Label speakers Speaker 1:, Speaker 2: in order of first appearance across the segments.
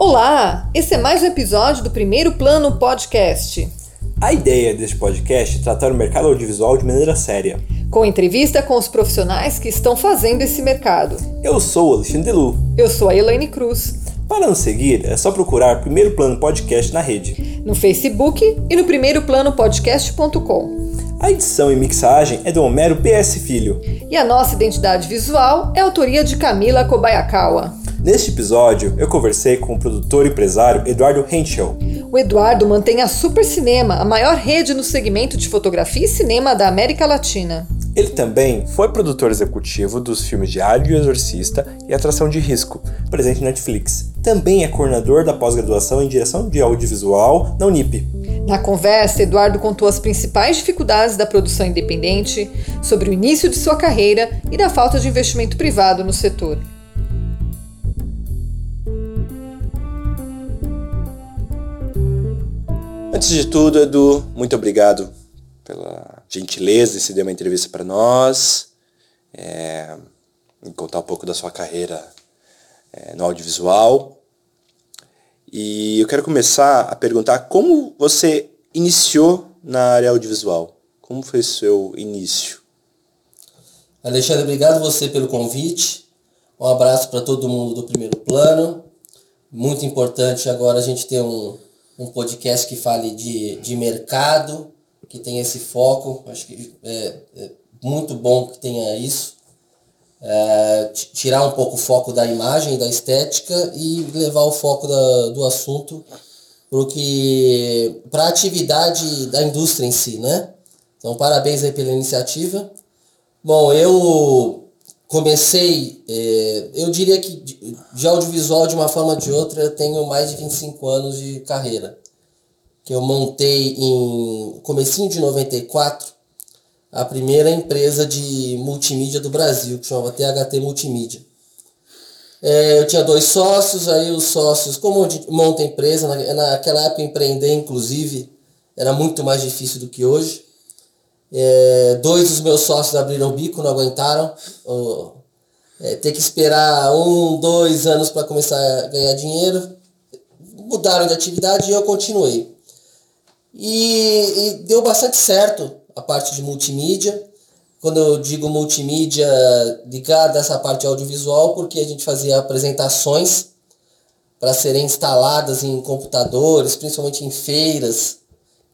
Speaker 1: Olá! Esse é mais um episódio do Primeiro Plano Podcast.
Speaker 2: A ideia deste podcast é tratar o mercado audiovisual de maneira séria.
Speaker 1: Com entrevista com os profissionais que estão fazendo esse mercado.
Speaker 2: Eu sou o Alexandre Lu.
Speaker 1: Eu sou a Elaine Cruz.
Speaker 2: Para nos seguir, é só procurar Primeiro Plano Podcast na rede.
Speaker 1: No Facebook e no primeiroplanopodcast.com.
Speaker 2: A edição e mixagem é do Homero PS Filho.
Speaker 1: E a nossa identidade visual é autoria de Camila Kobayakawa.
Speaker 2: Neste episódio, eu conversei com o produtor e empresário Eduardo Henschel.
Speaker 1: O Eduardo mantém a Super Cinema, a maior rede no segmento de fotografia e cinema da América Latina.
Speaker 2: Ele também foi produtor executivo dos filmes Diário e Exorcista e Atração de Risco, presente na Netflix. Também é coordenador da pós-graduação em direção de audiovisual na Unip.
Speaker 1: Na conversa, Eduardo contou as principais dificuldades da produção independente, sobre o início de sua carreira e da falta de investimento privado no setor.
Speaker 2: Antes de tudo, Edu, muito obrigado pela gentileza se dar uma entrevista para nós, é, contar um pouco da sua carreira é, no audiovisual. E eu quero começar a perguntar como você iniciou na área audiovisual. Como foi seu início?
Speaker 3: Alexandre, obrigado você pelo convite. Um abraço para todo mundo do primeiro plano. Muito importante agora a gente ter um, um podcast que fale de, de mercado, que tenha esse foco. Acho que é, é muito bom que tenha isso. É, tirar um pouco o foco da imagem, da estética e levar o foco da, do assunto para a atividade da indústria em si, né? Então, parabéns aí pela iniciativa. Bom, eu comecei, é, eu diria que de audiovisual, de uma forma ou de outra, eu tenho mais de 25 anos de carreira. Que eu montei em comecinho de 94 a primeira empresa de multimídia do Brasil, que chamava THT Multimídia. É, eu tinha dois sócios, aí os sócios, como monta empresa, naquela época empreender, inclusive, era muito mais difícil do que hoje. É, dois dos meus sócios abriram o bico, não aguentaram. é, ter que esperar um, dois anos para começar a ganhar dinheiro. Mudaram de atividade e eu continuei. E, e, deu bastante certo a parte de multimídia. Quando eu digo multimídia, ligada a essa parte audiovisual, porque a gente fazia apresentações para serem instaladas em computadores, principalmente em feiras,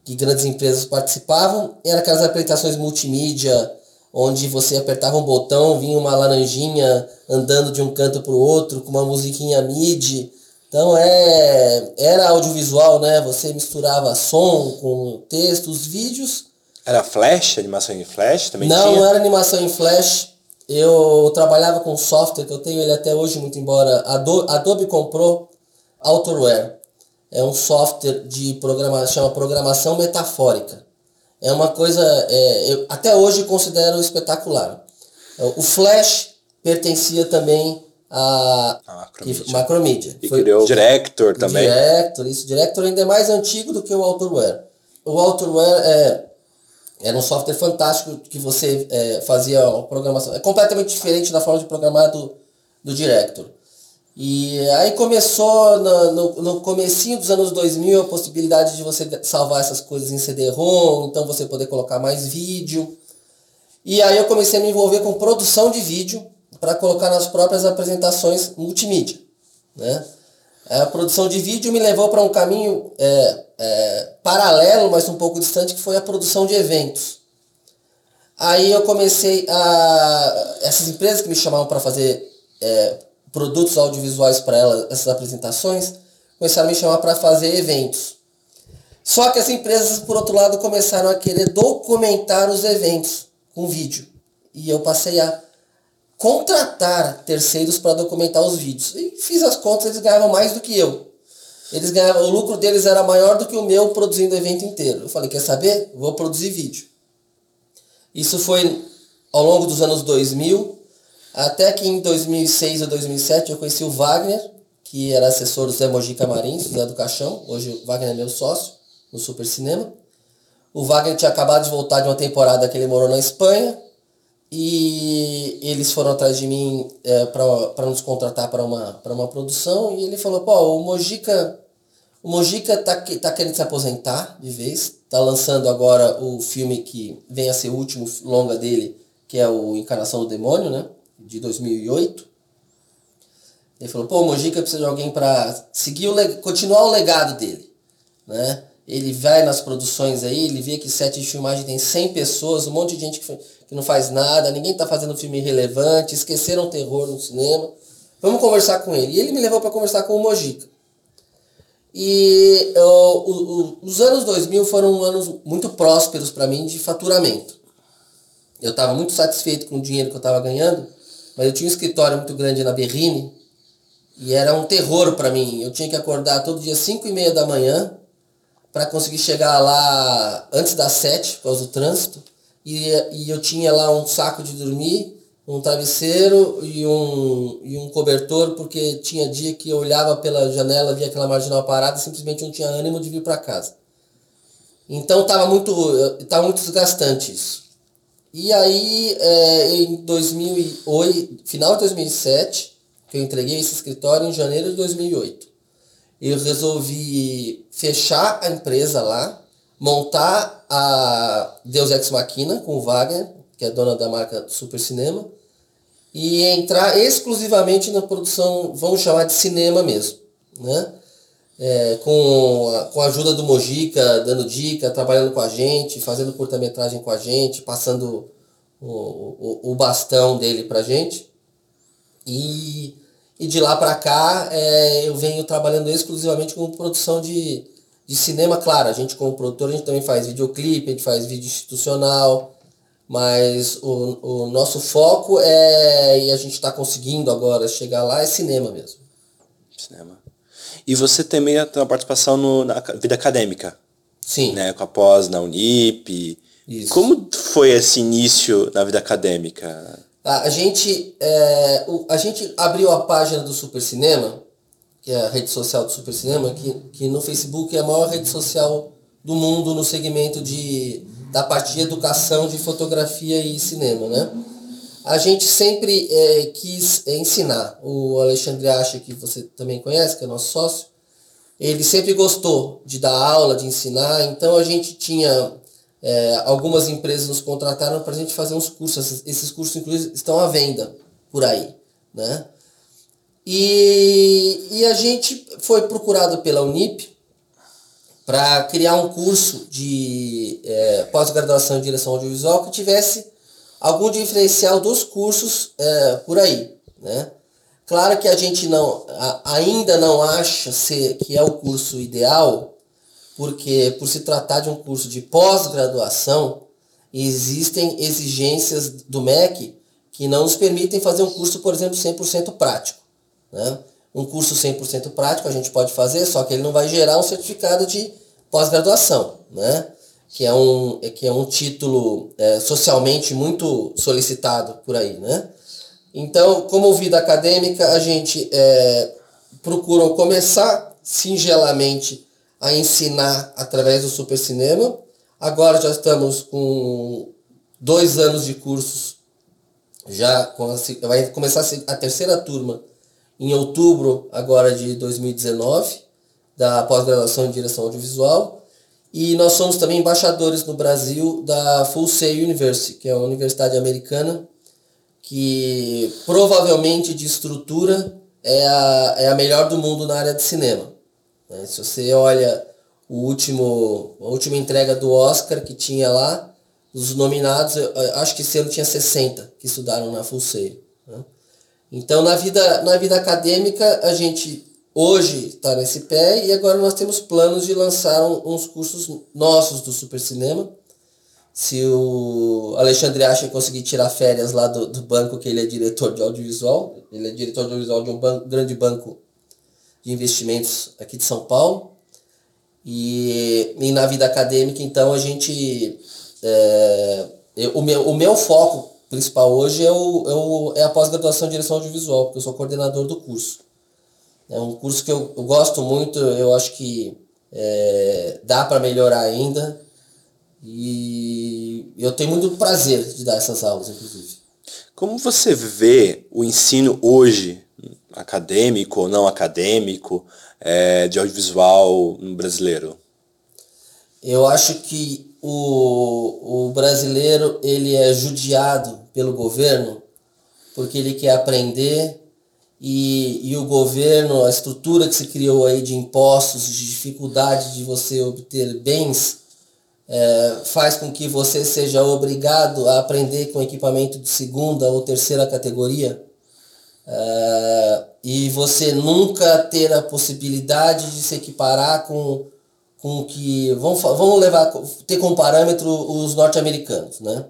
Speaker 3: que grandes empresas participavam. Eram aquelas apresentações multimídia, onde você apertava um botão, vinha uma laranjinha andando de um canto para o outro, com uma musiquinha MIDI. Então é, era audiovisual, né? Você misturava som com textos, vídeos.
Speaker 2: Era flash, animação em flash também
Speaker 3: Não,
Speaker 2: tinha?
Speaker 3: não era animação em flash. Eu trabalhava com software que eu tenho ele até hoje, muito embora Adobe comprou Autorware é um software de programação, chama programação metafórica. É uma coisa, é, eu até hoje considero espetacular. O Flash pertencia também a,
Speaker 2: a macromídia.
Speaker 3: Que, macromídia.
Speaker 2: E Foi, criou o Director também.
Speaker 3: Director, isso. Director ainda é mais antigo do que o Autorware. O Autorware é, era um software fantástico que você é, fazia uma programação. É completamente diferente da forma de programar do, do Director. E aí começou no, no, no comecinho dos anos 2000 a possibilidade de você salvar essas coisas em CD-ROM, então você poder colocar mais vídeo. E aí eu comecei a me envolver com produção de vídeo para colocar nas próprias apresentações multimídia. Né? A produção de vídeo me levou para um caminho é, é, paralelo, mas um pouco distante, que foi a produção de eventos. Aí eu comecei a. Essas empresas que me chamavam para fazer é, produtos audiovisuais para elas, essas apresentações, começaram a me chamar para fazer eventos. Só que as empresas, por outro lado, começaram a querer documentar os eventos com vídeo. E eu passei a contratar terceiros para documentar os vídeos. E fiz as contas, eles ganhavam mais do que eu. Eles ganhavam, o lucro deles era maior do que o meu produzindo o evento inteiro. Eu falei, quer saber? Vou produzir vídeo. Isso foi ao longo dos anos 2000, até que em 2006 ou 2007 eu conheci o Wagner, que era assessor do Zé Mojica Marins, Zé do Caixão. Hoje o Wagner é meu sócio no Super Cinema. O Wagner tinha acabado de voltar de uma temporada que ele morou na Espanha. e eles foram atrás de mim é, para nos contratar para uma, uma produção. E ele falou, pô, o Mojica, o Mojica tá, tá querendo se aposentar de vez. Tá lançando agora o filme que vem a ser o último longa dele, que é o Encarnação do Demônio, né? De 2008. Ele falou, pô, o Mojica precisa de alguém para seguir o continuar o legado dele, né? Ele vai nas produções aí, ele vê que sete de filmagem tem 100 pessoas, um monte de gente que, que não faz nada, ninguém está fazendo filme relevante, esqueceram o terror no cinema. Vamos conversar com ele. E ele me levou para conversar com o Mojica. E eu, o, o, os anos 2000 foram anos muito prósperos para mim de faturamento. Eu estava muito satisfeito com o dinheiro que eu estava ganhando, mas eu tinha um escritório muito grande na Berrine e era um terror para mim. Eu tinha que acordar todo dia 5 e meia da manhã para conseguir chegar lá antes das 7 por causa do trânsito. E, e eu tinha lá um saco de dormir, um travesseiro e um, e um cobertor, porque tinha dia que eu olhava pela janela, via aquela marginal parada e simplesmente não tinha ânimo de vir para casa. Então estava muito, tava muito desgastante isso. E aí, é, em 2008, final de 2007, que eu entreguei esse escritório em janeiro de 2008 eu resolvi fechar a empresa lá, montar a Deus Ex Machina com o Wagner, que é dona da marca Super Cinema, e entrar exclusivamente na produção, vamos chamar de cinema mesmo, né? É, com, a, com a ajuda do Mojica, dando dica, trabalhando com a gente, fazendo curta-metragem com a gente, passando o, o, o bastão dele pra gente. E e de lá para cá é, eu venho trabalhando exclusivamente com produção de, de cinema. Claro, a gente como produtor a gente também faz videoclipe, a gente faz vídeo institucional, mas o, o nosso foco é, e a gente está conseguindo agora chegar lá, é cinema mesmo.
Speaker 2: Cinema. E você também tem uma participação no, na vida acadêmica.
Speaker 3: Sim.
Speaker 2: Né, com a pós na Unip. Isso. Como foi esse início na vida acadêmica?
Speaker 3: A gente, é, a gente abriu a página do Super Cinema, que é a rede social do Super Cinema, que, que no Facebook é a maior rede social do mundo no segmento de, da parte de educação de fotografia e cinema, né? A gente sempre é, quis ensinar. O Alexandre Acha, que você também conhece, que é nosso sócio, ele sempre gostou de dar aula, de ensinar, então a gente tinha é, algumas empresas nos contrataram para a gente fazer uns cursos. Esses cursos, inclusive, estão à venda por aí. Né? E, e a gente foi procurado pela Unip para criar um curso de é, pós-graduação em direção audiovisual que tivesse algum diferencial dos cursos é, por aí. Né? Claro que a gente não, a, ainda não acha ser, que é o curso ideal, porque por se tratar de um curso de pós-graduação, existem exigências do MEC que não nos permitem fazer um curso, por exemplo, 100% prático. Né? Um curso 100% prático a gente pode fazer, só que ele não vai gerar um certificado de pós-graduação, né? Que, é um, que é um título é, socialmente muito solicitado por aí. Né? Então, como vida acadêmica, a gente é, procura começar singelamente a ensinar através do Super Cinema. Agora já estamos com dois anos de cursos, já vai começar a terceira turma em outubro agora de 2019, da pós-graduação em direção audiovisual. E nós somos também embaixadores no Brasil da Full Sail University, que é uma universidade americana, que provavelmente de estrutura é a, é a melhor do mundo na área de cinema. Né? Se você olha o último, a última entrega do Oscar que tinha lá, os nominados, acho que esse ano tinha 60 que estudaram na Full Sail. Né? Então, na vida, na vida acadêmica, a gente hoje está nesse pé e agora nós temos planos de lançar um, uns cursos nossos do Super Cinema. Se o Alexandre Acha conseguir tirar férias lá do, do banco, que ele é diretor de audiovisual, ele é diretor de audiovisual de um banco, grande banco de investimentos aqui de São Paulo. E, e na vida acadêmica, então, a gente. É, eu, o, meu, o meu foco principal hoje é, o, é, o, é a pós-graduação em direção audiovisual, porque eu sou coordenador do curso. É um curso que eu, eu gosto muito, eu acho que é, dá para melhorar ainda. E eu tenho muito prazer de dar essas aulas, inclusive.
Speaker 2: Como você vê o ensino hoje, acadêmico ou não acadêmico, é, de audiovisual no brasileiro?
Speaker 3: Eu acho que o, o brasileiro ele é judiado pelo governo porque ele quer aprender e, e o governo, a estrutura que se criou aí de impostos, de dificuldade de você obter bens, é, faz com que você seja obrigado a aprender com equipamento de segunda ou terceira categoria é, e você nunca ter a possibilidade de se equiparar com com que vamos, vamos levar ter como parâmetro os norte-americanos, né?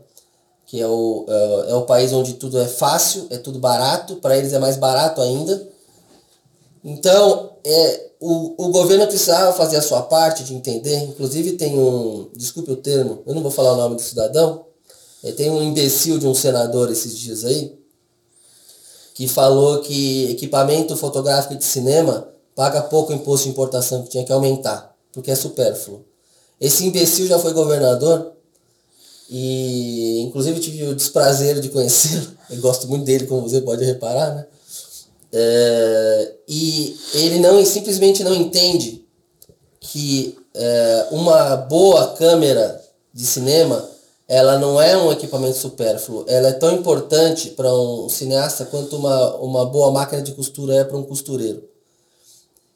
Speaker 3: Que é o, é, é o país onde tudo é fácil, é tudo barato, para eles é mais barato ainda. Então, é, o, o governo precisava fazer a sua parte de entender, inclusive tem um, desculpe o termo, eu não vou falar o nome do cidadão, é, tem um imbecil de um senador esses dias aí, que falou que equipamento fotográfico de cinema paga pouco imposto de importação, que tinha que aumentar porque é supérfluo. Esse imbecil já foi governador e inclusive tive o desprazer de conhecê-lo. Eu gosto muito dele, como você pode reparar, né? É, e ele não simplesmente não entende que é, uma boa câmera de cinema ela não é um equipamento supérfluo, ela é tão importante para um cineasta quanto uma, uma boa máquina de costura é para um costureiro.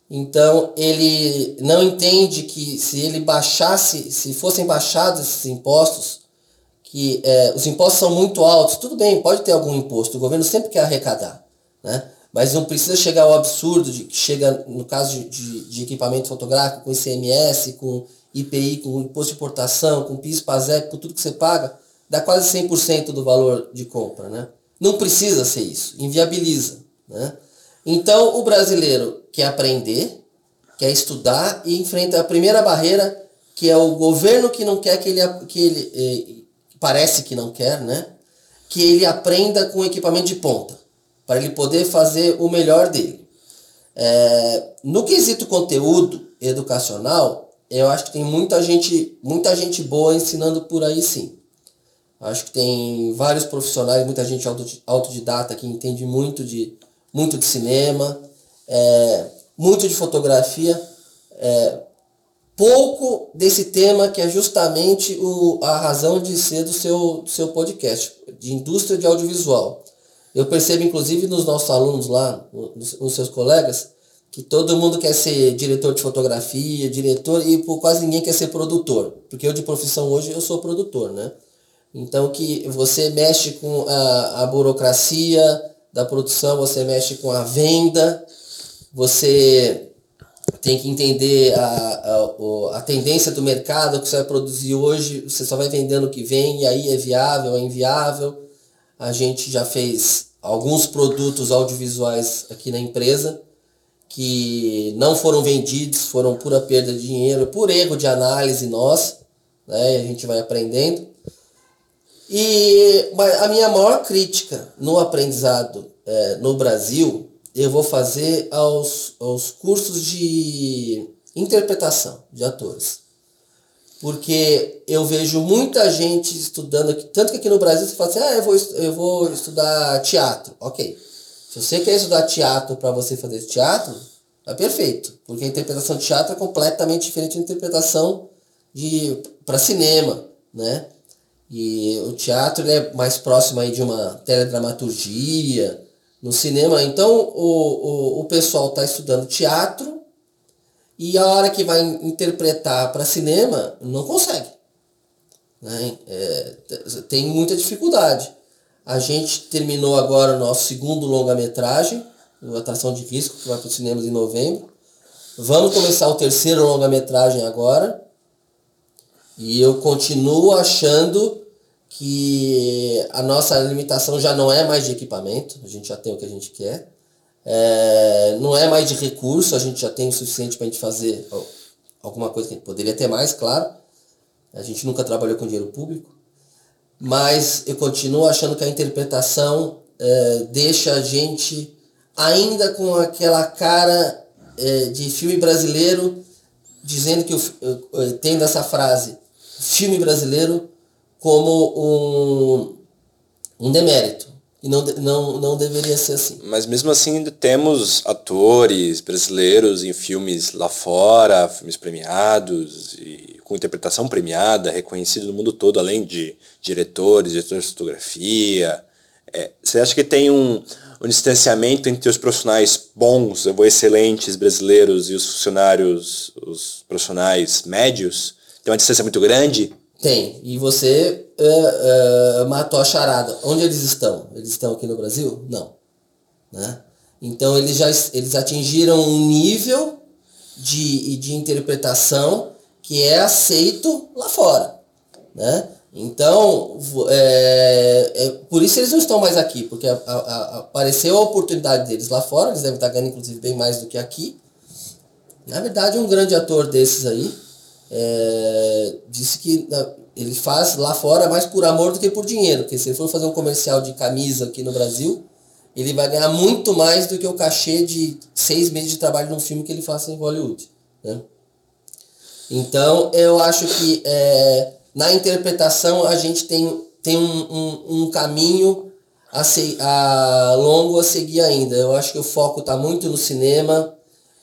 Speaker 3: Então ele não entende que se ele baixasse, se fossem baixados esses impostos, que é, os impostos são muito altos, tudo bem, pode ter algum imposto, o governo sempre quer arrecadar, né? mas não precisa chegar ao absurdo de que chega, no caso de, de, de, equipamento fotográfico, com ICMS, com IPI, com imposto de importação, com PIS, PASEP, com tudo que você paga, dá quase 100% do valor de compra. Né? Não precisa ser isso, inviabiliza. Né? Então o brasileiro quer aprender, quer estudar e enfrenta a primeira barreira, que é o governo que não quer que ele, que ele eh, parece que não quer, né? Que ele aprenda com equipamento de ponta, para ele poder fazer o melhor dele. É, no quesito conteúdo educacional, eu acho que tem muita gente, muita gente boa ensinando por aí sim. Acho que tem vários profissionais, muita gente autodidata que entende muito de, muito de cinema, é, muito de fotografia, é, pouco desse tema que é justamente o, a razão de ser do seu, do seu podcast, de indústria de audiovisual. Eu percebo, inclusive, nos nossos alunos lá, nos, nos seus colegas, que todo mundo quer ser diretor de fotografia, diretor, e por quase ninguém quer ser produtor. Porque eu, de profissão hoje, eu sou produtor, né? Então, que você mexe com a, a burocracia, da produção, você mexe com a venda, você tem que entender a, a, a tendência do mercado, que você vai produzir hoje, você só vai vendendo o que vem, e aí é viável, é inviável. A gente já fez alguns produtos audiovisuais aqui na empresa que não foram vendidos, foram pura perda de dinheiro, por erro de análise nossa, né? A gente vai aprendendo. E a minha maior crítica no aprendizado é, no Brasil, eu vou fazer aos, aos cursos de interpretação de atores. Porque eu vejo muita gente estudando aqui, tanto que aqui no Brasil você fala assim, ah, eu vou, eu vou estudar teatro. Ok. Se você quer estudar teatro para você fazer teatro, é perfeito. Porque a interpretação de teatro é completamente diferente da interpretação de para cinema, né? E o teatro é mais próximo aí de uma teledramaturgia, no cinema. Então o, o, o pessoal está estudando teatro e a hora que vai interpretar para cinema não consegue. Né? É, tem muita dificuldade. A gente terminou agora o nosso segundo longa-metragem, Atração de Risco, que vai para os cinemas em novembro. Vamos começar o terceiro longa-metragem agora. E eu continuo achando que a nossa limitação já não é mais de equipamento, a gente já tem o que a gente quer. É, não é mais de recurso, a gente já tem o suficiente para a gente fazer alguma coisa que a gente poderia ter mais, claro. A gente nunca trabalhou com dinheiro público. Mas eu continuo achando que a interpretação é, deixa a gente ainda com aquela cara é, de filme brasileiro, dizendo que, eu, tendo essa frase, filme brasileiro como um, um demérito. E não, não, não deveria ser assim.
Speaker 2: Mas mesmo assim temos atores brasileiros em filmes lá fora, filmes premiados, e com interpretação premiada, reconhecido no mundo todo, além de diretores, diretores de fotografia. É, você acha que tem um, um distanciamento entre os profissionais bons, ou excelentes brasileiros e os funcionários, os profissionais médios? Tem uma distância muito grande?
Speaker 3: Tem. E você uh, uh, matou a charada. Onde eles estão? Eles estão aqui no Brasil? Não. Né? Então eles já eles atingiram um nível de, de interpretação que é aceito lá fora. Né? Então, é, é, por isso eles não estão mais aqui, porque a, a, a, apareceu a oportunidade deles lá fora, eles devem estar ganhando inclusive bem mais do que aqui. Na verdade, um grande ator desses aí é, disse que ele faz lá fora mais por amor do que por dinheiro, porque se ele for fazer um comercial de camisa aqui no Brasil, ele vai ganhar muito mais do que o cachê de seis meses de trabalho num filme que ele faça em Hollywood. Né? Então, eu acho que é, na interpretação a gente tem, tem um, um, um caminho a, se, a longo a seguir ainda. Eu acho que o foco está muito no cinema.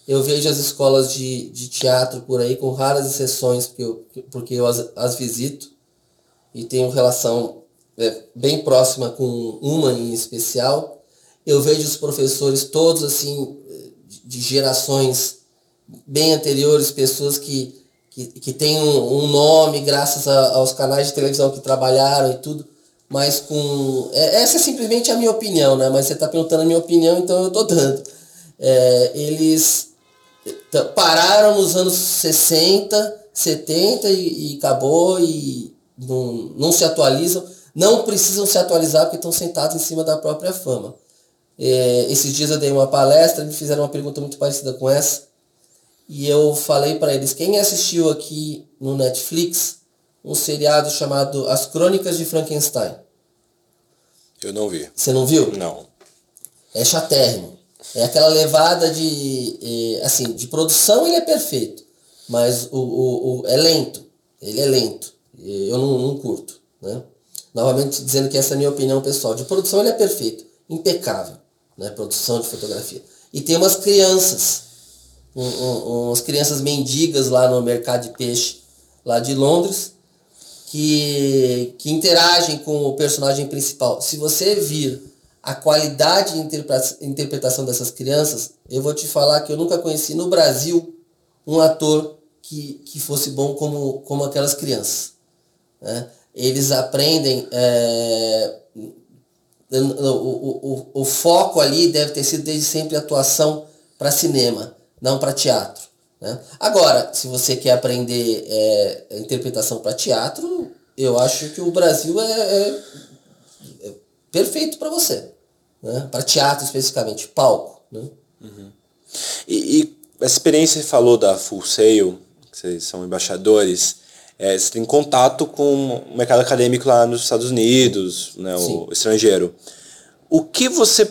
Speaker 3: Eu vejo as escolas de, de teatro por aí com raras exceções, porque eu, porque eu as, as visito e tenho relação é, bem próxima com uma em especial. Eu vejo os professores todos assim de gerações bem anteriores, pessoas que que, que tem um, um nome graças a, aos canais de televisão que trabalharam e tudo, mas com. É, essa é simplesmente a minha opinião, né? Mas você está perguntando a minha opinião, então eu estou dando. É, eles pararam nos anos 60, 70 e, e acabou e não, não se atualizam. Não precisam se atualizar porque estão sentados em cima da própria fama. É, esses dias eu dei uma palestra e me fizeram uma pergunta muito parecida com essa e eu falei para eles, quem assistiu aqui no Netflix um seriado chamado As Crônicas de Frankenstein?
Speaker 2: Eu não vi.
Speaker 3: Você não viu?
Speaker 2: Não.
Speaker 3: É chatérrimo. É aquela levada de, assim, de produção ele é perfeito, mas o, o, o é lento. Ele é lento. Eu não, não curto, né? Novamente dizendo que essa é a minha opinião pessoal. De produção ele é perfeito, impecável, né? Produção de fotografia. E tem umas crianças um, um, umas crianças mendigas lá no mercado de peixe lá de Londres que, que interagem com o personagem principal. Se você vir a qualidade de interpretação dessas crianças, eu vou te falar que eu nunca conheci no Brasil um ator que, que fosse bom como, como aquelas crianças. Né? Eles aprendem. É, o, o, o, o foco ali deve ter sido desde sempre atuação para cinema não para teatro. Né? Agora, se você quer aprender é, interpretação para teatro, eu acho que o Brasil é, é, é perfeito para você. Né? Para teatro especificamente, palco. Né?
Speaker 2: Uhum. E, e essa experiência que falou da Full Sail, que vocês são embaixadores, é, você tem contato com o mercado acadêmico lá nos Estados Unidos, né, o estrangeiro. O que você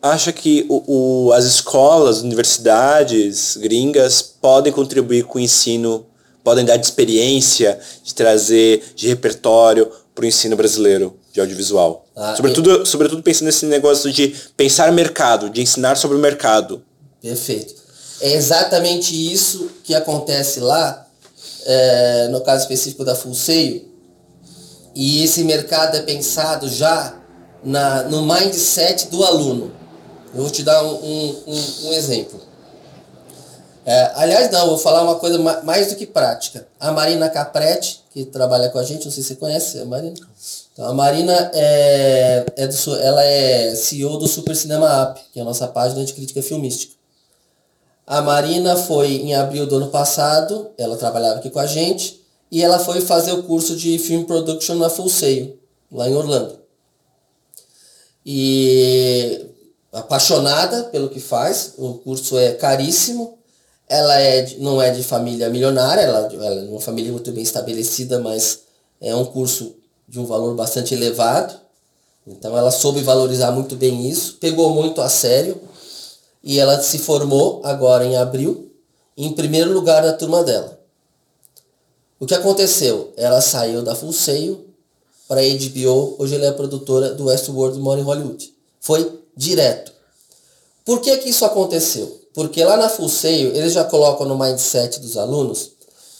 Speaker 2: acha que o, o, as escolas, universidades gringas podem contribuir com o ensino, podem dar de experiência, de trazer de repertório para o ensino brasileiro de audiovisual? Ah, sobretudo, eu... sobretudo pensando nesse negócio de pensar mercado, de ensinar sobre o mercado.
Speaker 3: Perfeito. É exatamente isso que acontece lá, é, no caso específico da Fulseio, e esse mercado é pensado já na, no mindset do aluno. Eu vou te dar um, um, um exemplo. É, aliás, não, vou falar uma coisa mais do que prática. A Marina Capretti, que trabalha com a gente, não sei se você conhece a Marina. Então, a Marina é, é do, ela é CEO do Super Cinema App, que é a nossa página de crítica filmística. A Marina foi em abril do ano passado, ela trabalhava aqui com a gente, e ela foi fazer o curso de Film Production na Full Sail, lá em Orlando. E apaixonada pelo que faz, o curso é caríssimo, ela é, não é de família milionária, ela, ela é uma família muito bem estabelecida, mas é um curso de um valor bastante elevado, então ela soube valorizar muito bem isso, pegou muito a sério, e ela se formou agora em abril, em primeiro lugar da turma dela. O que aconteceu? Ela saiu da Fulseio para a HBO, hoje ele é produtora do Westworld Morning Hollywood. Foi direto. Por que que isso aconteceu? Porque lá na Full Sail, eles já colocam no mindset dos alunos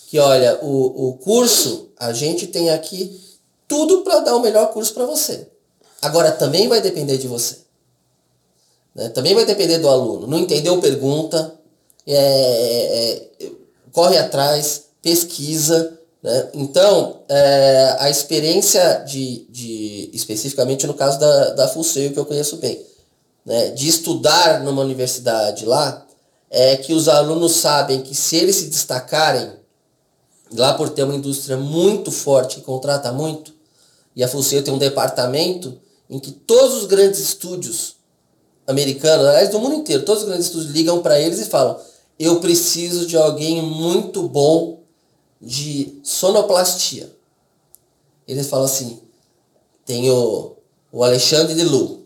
Speaker 3: que, olha, o, o curso, a gente tem aqui tudo para dar o melhor curso para você. Agora, também vai depender de você. Né? Também vai depender do aluno. Não entendeu, pergunta, é, é, é corre atrás, pesquisa. Né? Então, é, a experiência de, de, especificamente no caso da, da Full Sail, que eu conheço bem, né, de estudar numa universidade lá, é que os alunos sabem que se eles se destacarem, lá por ter uma indústria muito forte que contrata muito, e a Fulseio tem um departamento em que todos os grandes estúdios americanos, aliás, do mundo inteiro, todos os grandes estúdios ligam para eles e falam: eu preciso de alguém muito bom de sonoplastia. Eles falam assim: tem o, o Alexandre de Lu,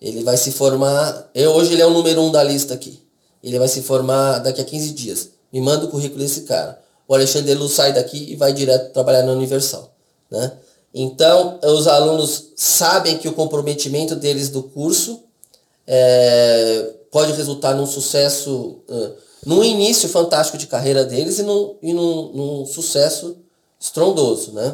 Speaker 3: ele vai se formar. Eu, hoje ele é o número um da lista aqui. Ele vai se formar daqui a 15 dias. Me manda o currículo desse cara. O Alexandre Lu sai daqui e vai direto trabalhar na Universal. Né? Então, os alunos sabem que o comprometimento deles do curso é, pode resultar num sucesso, uh, num início fantástico de carreira deles e num, e num, num sucesso estrondoso. Né?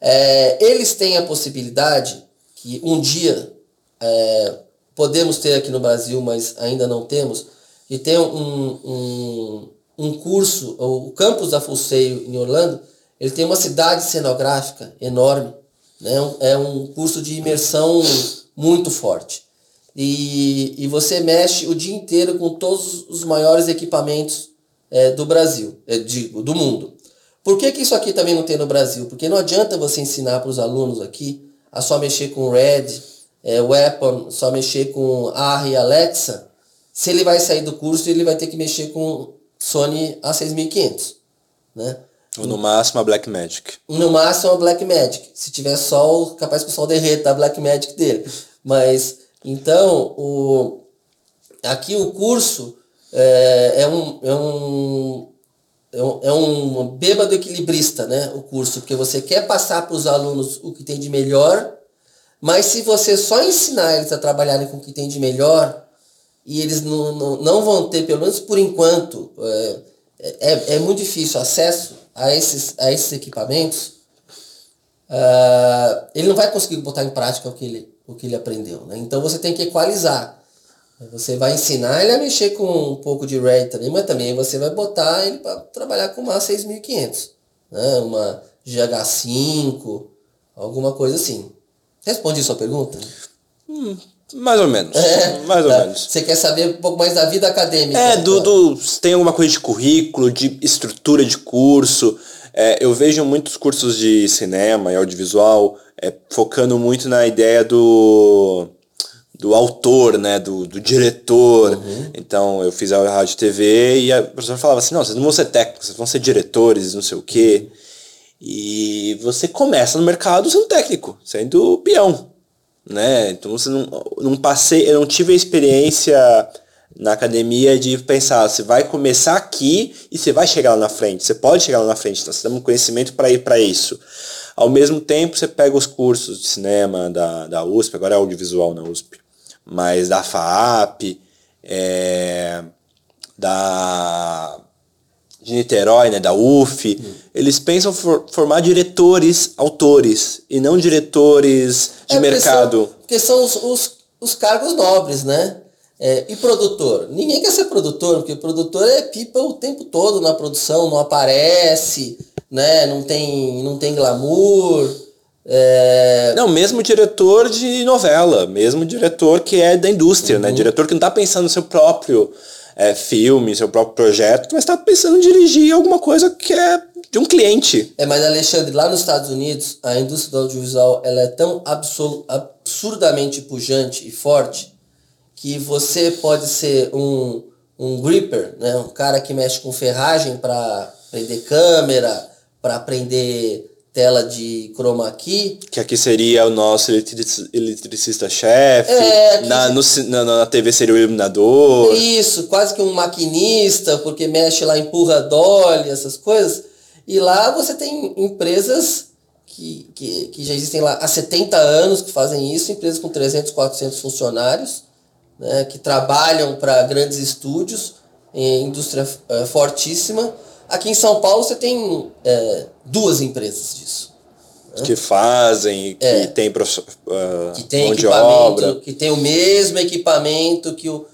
Speaker 3: É, eles têm a possibilidade que um dia é, podemos ter aqui no Brasil, mas ainda não temos, e tem um, um, um curso, o campus da Fulseio em Orlando, ele tem uma cidade cenográfica enorme, né? é um curso de imersão muito forte. E, e você mexe o dia inteiro com todos os maiores equipamentos é, do Brasil, é, digo, do mundo. Por que, que isso aqui também não tem no Brasil? Porque não adianta você ensinar para os alunos aqui a só mexer com Red, é, Weapon, só mexer com AR e Alexa, se ele vai sair do curso, ele vai ter que mexer com Sony A6500, né?
Speaker 2: Ou no máximo a Black Magic.
Speaker 3: No máximo a Black Magic. Se tiver sol, capaz que o sol derreta a Black Magic dele. Mas, então, o, aqui o curso é, é, um, é, um, é um, é um bêbado equilibrista, né? O curso, porque você quer passar para os alunos o que tem de melhor mas se você só ensinar eles a trabalharem com o que tem de melhor, e eles não, não, não vão ter, pelo menos por enquanto, é, é, é muito difícil acesso a esses, a esses equipamentos, uh, ele não vai conseguir botar em prática o que ele, o que ele aprendeu. Né? Então você tem que equalizar. Você vai ensinar ele a mexer com um pouco de RAID também, mas também você vai botar ele para trabalhar com uma 6500, né? uma GH5, alguma coisa assim. Responde sua pergunta?
Speaker 2: Hum, mais ou menos. É, mais ou
Speaker 3: tá.
Speaker 2: menos.
Speaker 3: Você quer saber um pouco mais da vida acadêmica?
Speaker 2: É, do, do, tem alguma coisa de currículo, de estrutura de curso. É, eu vejo muitos cursos de cinema e audiovisual é, focando muito na ideia do, do autor, né, do, do diretor. Uhum. Então, eu fiz a rádio TV e a professora falava assim, não, vocês não vão ser técnicos, vocês vão ser diretores, não sei o quê. Uhum. E você começa no mercado sendo técnico, sendo peão, né? Então você não, não passei, eu não tive a experiência na academia de pensar, você vai começar aqui e você vai chegar lá na frente. Você pode chegar lá na frente, então você tem um conhecimento para ir para isso. Ao mesmo tempo, você pega os cursos de cinema da, da USP, agora é audiovisual na USP, mas da FAAP, é, da de Niterói, né, da UF, hum. eles pensam for, formar diretores, autores, e não diretores de é, mercado.
Speaker 3: Porque são, porque são os, os, os, cargos nobres, né? É, e produtor? Ninguém quer ser produtor, porque o produtor é pipa o tempo todo na produção, não aparece, né? não, tem, não tem glamour. É...
Speaker 2: Não, mesmo diretor de novela, mesmo diretor que é da indústria, né? uhum. né? Diretor que não está pensando no seu próprio é, filme, seu próprio projeto, mas está pensando em dirigir alguma coisa que é de um cliente.
Speaker 3: É, mas Alexandre, lá nos Estados Unidos, a indústria do audiovisual ela é tão absurdamente pujante e forte que você pode ser um, um gripper, né? um cara que mexe com ferragem para prender câmera, para prender tela de chroma key.
Speaker 2: Que aqui seria o nosso eletricista-chefe. É, na, no, na, na TV seria o iluminador.
Speaker 3: Isso, quase que um maquinista, porque mexe lá, empurra dolly, essas coisas. E lá você tem empresas que, que, que já existem lá há 70 anos que fazem isso, empresas com 300, 400 funcionários, né, que trabalham para grandes estúdios, em indústria é, fortíssima. Aqui em São Paulo você tem é, duas empresas disso.
Speaker 2: Né? Que fazem, que é, tem, uh,
Speaker 3: que tem equipamento, que tem o mesmo equipamento que o,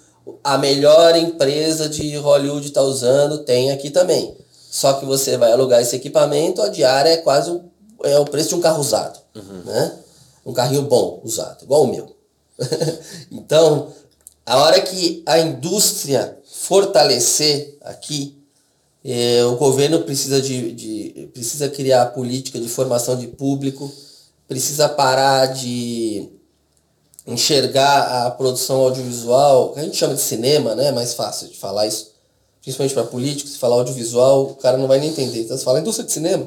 Speaker 3: a melhor empresa de Hollywood está usando, tem aqui também. Só que você vai alugar esse equipamento, a diária é quase o, é o preço de um carro usado. Uhum. Né? Um carrinho bom usado, igual o meu. então, a hora que a indústria fortalecer aqui, é, o governo precisa, de, de, precisa criar política de formação de público, precisa parar de enxergar a produção audiovisual, que a gente chama de cinema, né? É mais fácil de falar isso, principalmente para políticos, se falar audiovisual, o cara não vai nem entender. Então, se fala indústria de cinema,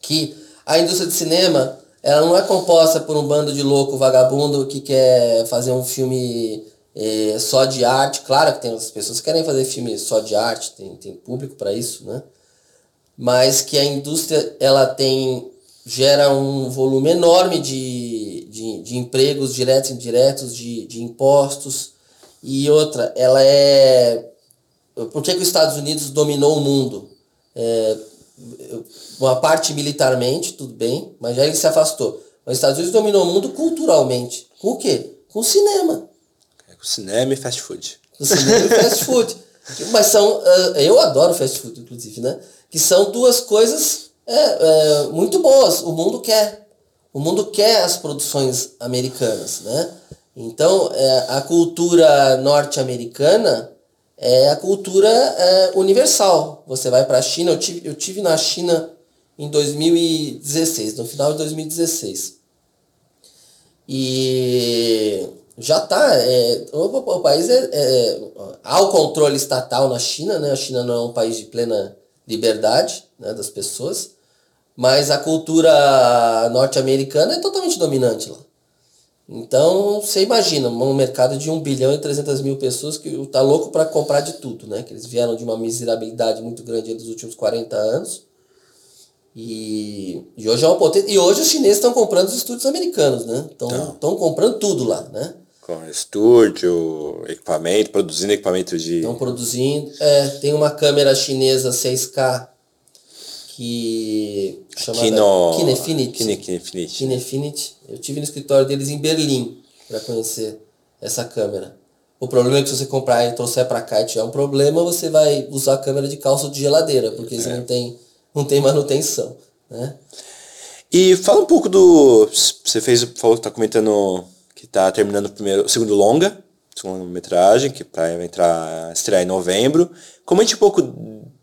Speaker 3: que a indústria de cinema ela não é composta por um bando de louco vagabundo que quer fazer um filme é, só de arte. Claro que tem as pessoas que querem fazer filme só de arte, tem, tem público para isso, né? Mas que a indústria ela tem gera um volume enorme de, de, de empregos diretos e indiretos, de, de impostos. E outra, ela é. Por que, que os Estados Unidos dominou o mundo? É, uma parte militarmente, tudo bem, mas já ele se afastou. Mas os Estados Unidos dominou o mundo culturalmente. Com o quê? Com o cinema.
Speaker 2: Cinema e fast food.
Speaker 3: Cinema e fast food. Mas são. Uh, eu adoro fast food, inclusive, né? Que são duas coisas é, é, muito boas. O mundo quer. O mundo quer as produções americanas, né? Então, é, a cultura norte-americana é a cultura é, universal. Você vai para a China, eu tive, eu tive na China em 2016, no final de 2016. E já está. É, o, o, país é, é, há o controle estatal na China, né? A China não é um país de plena liberdade né, das pessoas, mas a cultura norte-americana é totalmente dominante lá. Então, você imagina, um mercado de 1 bilhão e 300 mil pessoas que tá louco para comprar de tudo, né? Que eles vieram de uma miserabilidade muito grande nos últimos 40 anos. E, e hoje é uma potência. E hoje os chineses estão comprando os estúdios americanos, né? Estão comprando tudo lá, né?
Speaker 2: Com estúdio, equipamento, produzindo equipamento de.
Speaker 3: Estão produzindo. É, tem uma câmera chinesa 6K que chamada
Speaker 2: Kino...
Speaker 3: Kinefinity.
Speaker 2: Kine, Kinefinity.
Speaker 3: Kinefinity. Eu tive no escritório deles em Berlim para conhecer essa câmera. O problema é que se você comprar e trouxer para cá e tiver um problema, você vai usar a câmera de calça de geladeira, porque é. você não tem, não tem manutenção, né?
Speaker 2: E fala um pouco do... Você fez, falou que tá comentando que tá terminando o primeiro, o segundo longa, segunda metragem, que vai entrar, estrear em novembro. Comente um pouco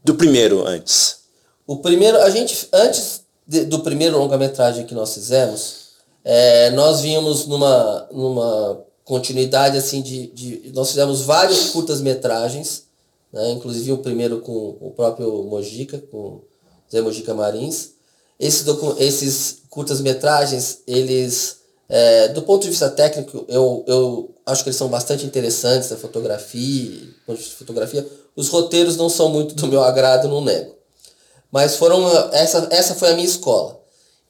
Speaker 2: do primeiro antes.
Speaker 3: O primeiro, a gente, antes de, do primeiro longa-metragem que nós fizemos, é, nós vínhamos numa, numa continuidade assim de, de. Nós fizemos várias curtas-metragens, né? inclusive o primeiro com o próprio Mojica, com Zé Mojica Marins. Esses curtas-metragens, eles, é, do ponto de vista técnico, eu, eu acho que eles são bastante interessantes, a fotografia, fotografia. Os roteiros não são muito do meu agrado, não nego. Mas foram essa, essa foi a minha escola.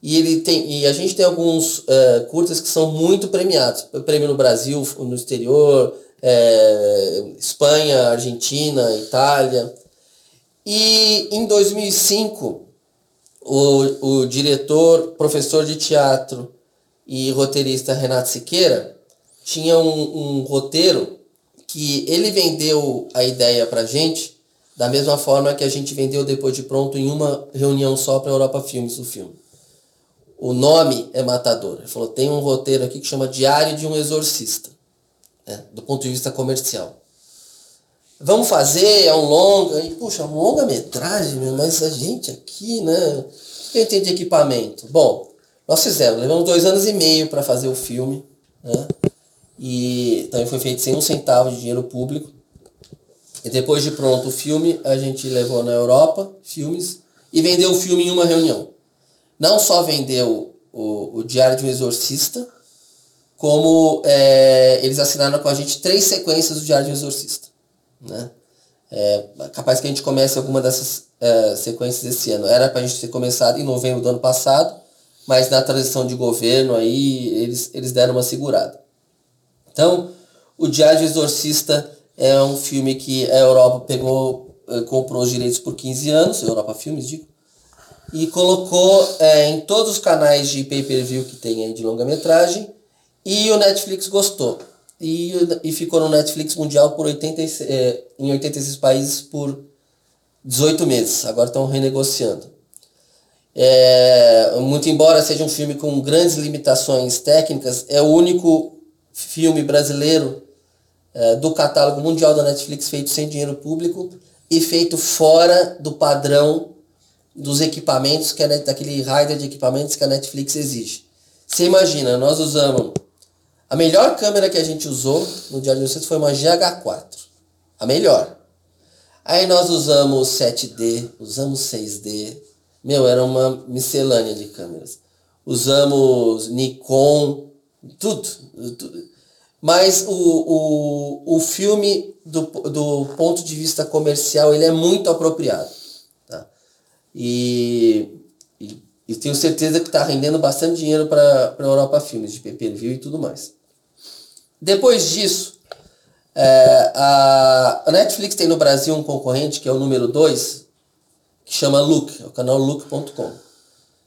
Speaker 3: E, ele tem, e a gente tem alguns uh, curtas que são muito premiados. Prêmio no Brasil, no exterior, é, Espanha, Argentina, Itália. E em 2005, o, o diretor, professor de teatro e roteirista Renato Siqueira tinha um, um roteiro que ele vendeu a ideia pra gente da mesma forma que a gente vendeu depois de pronto em uma reunião só para Europa Filmes o filme. O nome é matador. Ele falou: tem um roteiro aqui que chama Diário de um Exorcista, né, do ponto de vista comercial. Vamos fazer, é um longa, e puxa, um longa-metragem, mas a gente aqui, né? Eu entendi equipamento. Bom, nós fizemos, levamos dois anos e meio para fazer o filme, né? E também foi feito sem um centavo de dinheiro público. E depois de pronto o filme, a gente levou na Europa filmes e vendeu o filme em uma reunião. Não só vendeu o, o Diário de um Exorcista, como é, eles assinaram com a gente três sequências do Diário de um Exorcista. Né? É, capaz que a gente comece alguma dessas é, sequências esse ano. Era para a gente ter começado em novembro do ano passado, mas na transição de governo aí eles, eles deram uma segurada. Então, o Diário Exorcista é um filme que a Europa pegou, eh, comprou os direitos por 15 anos, Europa Filmes, digo, e colocou é, em todos os canais de pay-per-view que tem aí de longa-metragem, e o Netflix gostou. E, e ficou no Netflix mundial por 86, é, em 86 países por 18 meses. Agora estão renegociando. É, muito embora seja um filme com grandes limitações técnicas, é o único filme brasileiro é, do catálogo mundial da Netflix feito sem dinheiro público e feito fora do padrão dos equipamentos, que é daquele rider de equipamentos que a Netflix exige. Você imagina, nós usamos. A melhor câmera que a gente usou no Diário de Vocês foi uma GH4. A melhor. Aí nós usamos 7D, usamos 6D, meu, era uma miscelânea de câmeras. Usamos Nikon, tudo. tudo. Mas o, o, o filme, do, do ponto de vista comercial, ele é muito apropriado. Tá? E, e, e tenho certeza que está rendendo bastante dinheiro para a Europa Filmes, de pay-per-view e tudo mais. Depois disso, é, a, Netflix tem no Brasil um concorrente, que é o número 2, que chama Look, é o canal look.com.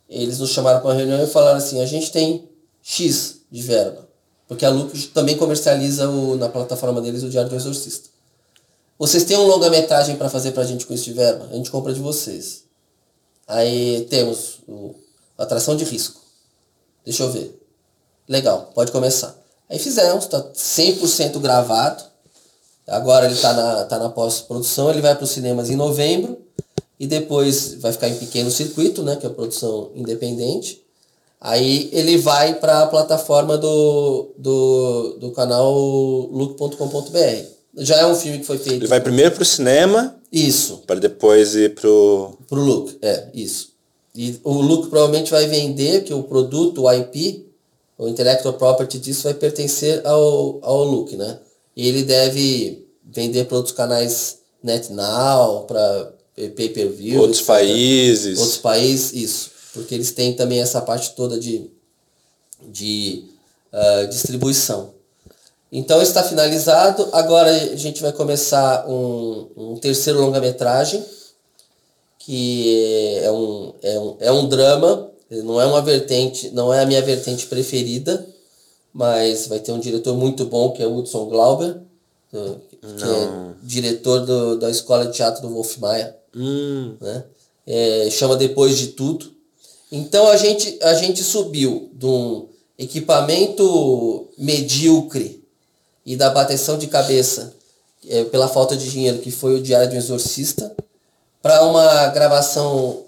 Speaker 3: Eles nos chamaram para uma reunião e falaram assim, a gente tem X de verba, porque a Look também comercializa o, na plataforma deles o Diário do Exorcista. Vocês têm um longa-metragem para fazer para a gente com esse de verba? A gente compra de vocês. Aí temos o Atração de Risco. Deixa eu ver. Legal, pode começar. Aí fizemos, está 100% gravado. Agora ele está na, tá na pós-produção, ele vai para os cinemas em novembro e depois vai ficar em pequeno circuito, né, que é a produção independente. Aí ele vai para a plataforma do, do, do canal look.com.br. Já é um filme que foi feito.
Speaker 2: Ele vai primeiro para o cinema.
Speaker 3: Isso.
Speaker 2: Para depois ir pro.
Speaker 3: Pro Look, é, isso. E o Look provavelmente vai vender, que o produto, o IP, o Intellectual Property disso vai pertencer ao, ao Look, né? E ele deve vender para outros canais NetNow, para pay-per-view.
Speaker 2: Outros etc. países.
Speaker 3: Outros países, isso. Porque eles têm também essa parte toda de, de uh, distribuição. Então está finalizado. Agora a gente vai começar um, um terceiro longa-metragem, que é um, é, um, é um drama, não é uma vertente, não é a minha vertente preferida, mas vai ter um diretor muito bom que é Hudson Glauber, que é diretor do, da Escola de Teatro do Wolf Maia.
Speaker 2: Hum.
Speaker 3: Né? É, chama Depois de Tudo. Então a gente, a gente subiu de um equipamento medíocre e da bateção de cabeça é, pela falta de dinheiro, que foi o Diário de um Exorcista, para uma gravação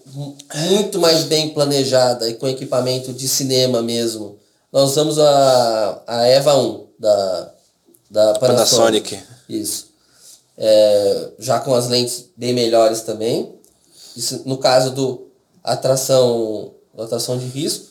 Speaker 3: muito mais bem planejada e com equipamento de cinema mesmo. Nós usamos a, a EVA 1 da, da Panasonic. Panasonic. Isso é, já com as lentes bem melhores também. Isso no caso do atração, atração de risco.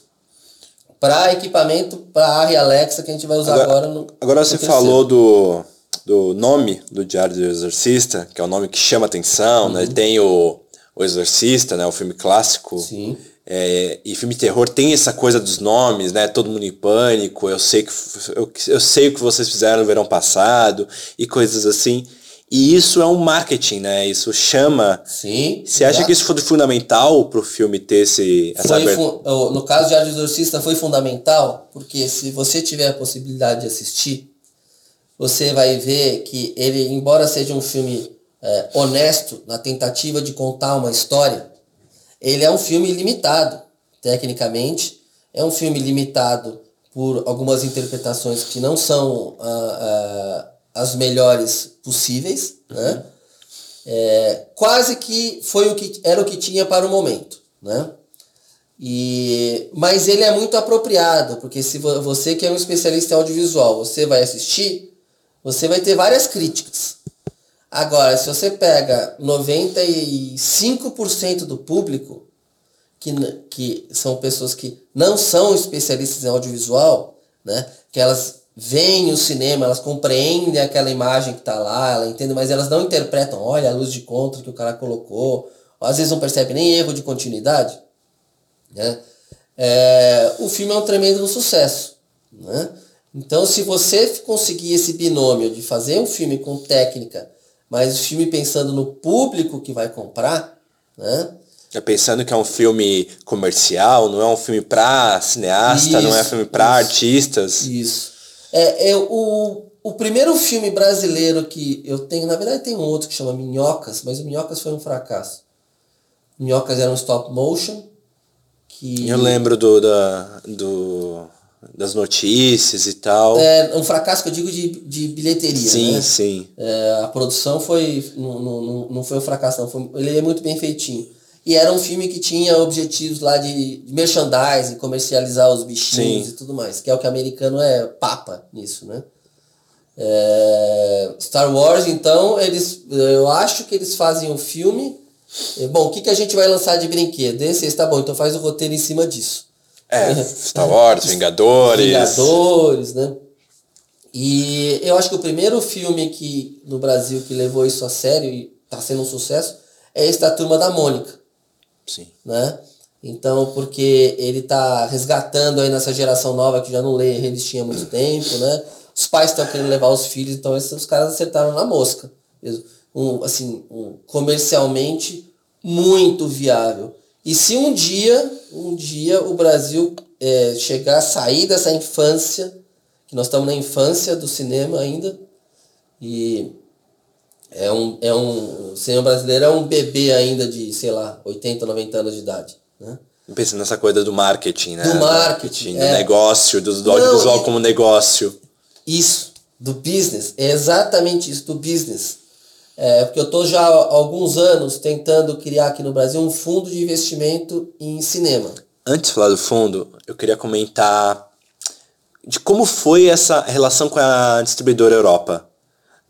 Speaker 3: Para equipamento, para a Arri Alexa, que a gente vai usar agora, agora no.
Speaker 2: Agora você falou do, do nome do Diário do Exorcista, que é um nome que chama atenção, uhum. né? Tem o, o Exorcista, né? O filme clássico.
Speaker 3: Sim.
Speaker 2: É, e filme de terror tem essa coisa dos nomes, né? Todo mundo em pânico. Eu sei que eu, eu sei o que vocês fizeram no verão passado e coisas assim. E isso é um marketing, né? Isso chama.
Speaker 3: Sim.
Speaker 2: Você acha que isso foi fundamental para o filme ter esse,
Speaker 3: essa foi, No caso de Diário do Exorcista foi fundamental, porque se você tiver a possibilidade de assistir, você vai ver que ele, embora seja um filme é, honesto na tentativa de contar uma história, ele é um filme limitado, tecnicamente. É um filme limitado por algumas interpretações que não são. Ah, ah, as melhores possíveis, né? É, quase que foi o que era o que tinha para o momento, né? E, mas ele é muito apropriado, porque se você que é um especialista em audiovisual, você vai assistir, você vai ter várias críticas. Agora, se você pega 95% do público, que, que são pessoas que não são especialistas em audiovisual, né? Que elas veem o cinema, elas compreendem aquela imagem que está lá, ela entende, mas elas não interpretam, olha a luz de contra que o cara colocou, às vezes não percebe nem erro de continuidade, né? é, o filme é um tremendo sucesso. Né? Então, se você conseguir esse binômio de fazer um filme com técnica, mas o filme pensando no público que vai comprar, né?
Speaker 2: É pensando que é um filme comercial, não é um filme para cineasta, isso, não é um filme para artistas.
Speaker 3: Isso. É, é o, o primeiro filme brasileiro que eu tenho, na verdade tem um outro que chama Minhocas, mas o Minhocas foi um fracasso. Minhocas era um stop motion. Que...
Speaker 2: Eu lembro do, da, do, das notícias e tal.
Speaker 3: É um fracasso que eu digo de, de bilheteria.
Speaker 2: Sim,
Speaker 3: né?
Speaker 2: sim.
Speaker 3: É, a produção foi. Não, não, não foi um fracasso, não. Foi, ele é muito bem feitinho. E era um filme que tinha objetivos lá de merchandising, comercializar os bichinhos sim. e tudo mais. Que é o que o americano é papa nisso, né? É, Star Wars, então, eles, eu acho que eles fazem um filme. É, bom, o que, que a gente vai lançar de brinquedo? Esse, esse tá bom, então faz o roteiro em cima disso.
Speaker 2: É, Star Wars, Vingadores.
Speaker 3: Vingadores, né? E eu acho que o primeiro filme que no Brasil que levou isso a sério e tá sendo um sucesso é esse da Turma da Mônica.
Speaker 2: Sim.
Speaker 3: Né? Então, porque ele tá resgatando aí nessa geração nova que já não lê revistinha há muito tempo, né? Os pais estão querendo levar os filhos, então esses caras acertaram na mosca. Um, assim, um, comercialmente muito viável. E se um dia, um dia o Brasil é, chegar a sair dessa infância, que nós estamos na infância do cinema ainda, e é um, é um, o cinema brasileiro é um bebê ainda de, sei lá, 80, 90 anos de idade, né?
Speaker 2: Pensando nessa coisa do marketing, né?
Speaker 3: Do marketing,
Speaker 2: do é. negócio, do, do audiovisual como negócio.
Speaker 3: Isso, do business, é exatamente isso, do business. É, porque eu estou já há alguns anos tentando criar aqui no Brasil um fundo de investimento em cinema.
Speaker 2: Antes de falar do fundo, eu queria comentar de como foi essa relação com a distribuidora Europa.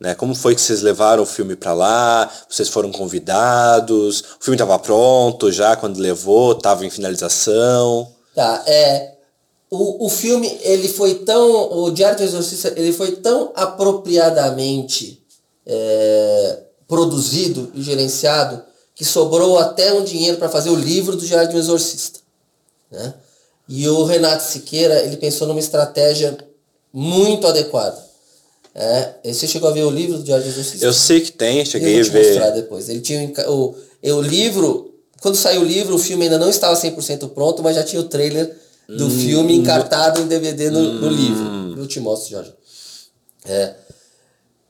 Speaker 2: Né? Como foi que vocês levaram o filme para lá? Vocês foram convidados? O filme estava pronto já quando levou? Estava em finalização?
Speaker 3: Tá, é o, o filme, ele foi tão. O Diário do Exorcista, ele foi tão apropriadamente é, produzido e gerenciado que sobrou até um dinheiro para fazer o livro do Diário do Exorcista. Né? E o Renato Siqueira, ele pensou numa estratégia muito adequada. É, você chegou a ver o livro do do Exorcista?
Speaker 2: Eu sei que tem, cheguei
Speaker 3: a
Speaker 2: ver.
Speaker 3: Eu mostrar depois. Ele tinha o, o livro, quando saiu o livro, o filme ainda não estava 100% pronto, mas já tinha o trailer do hum, filme encartado em DVD no, no hum. livro. Eu te mostro, Jorge. É,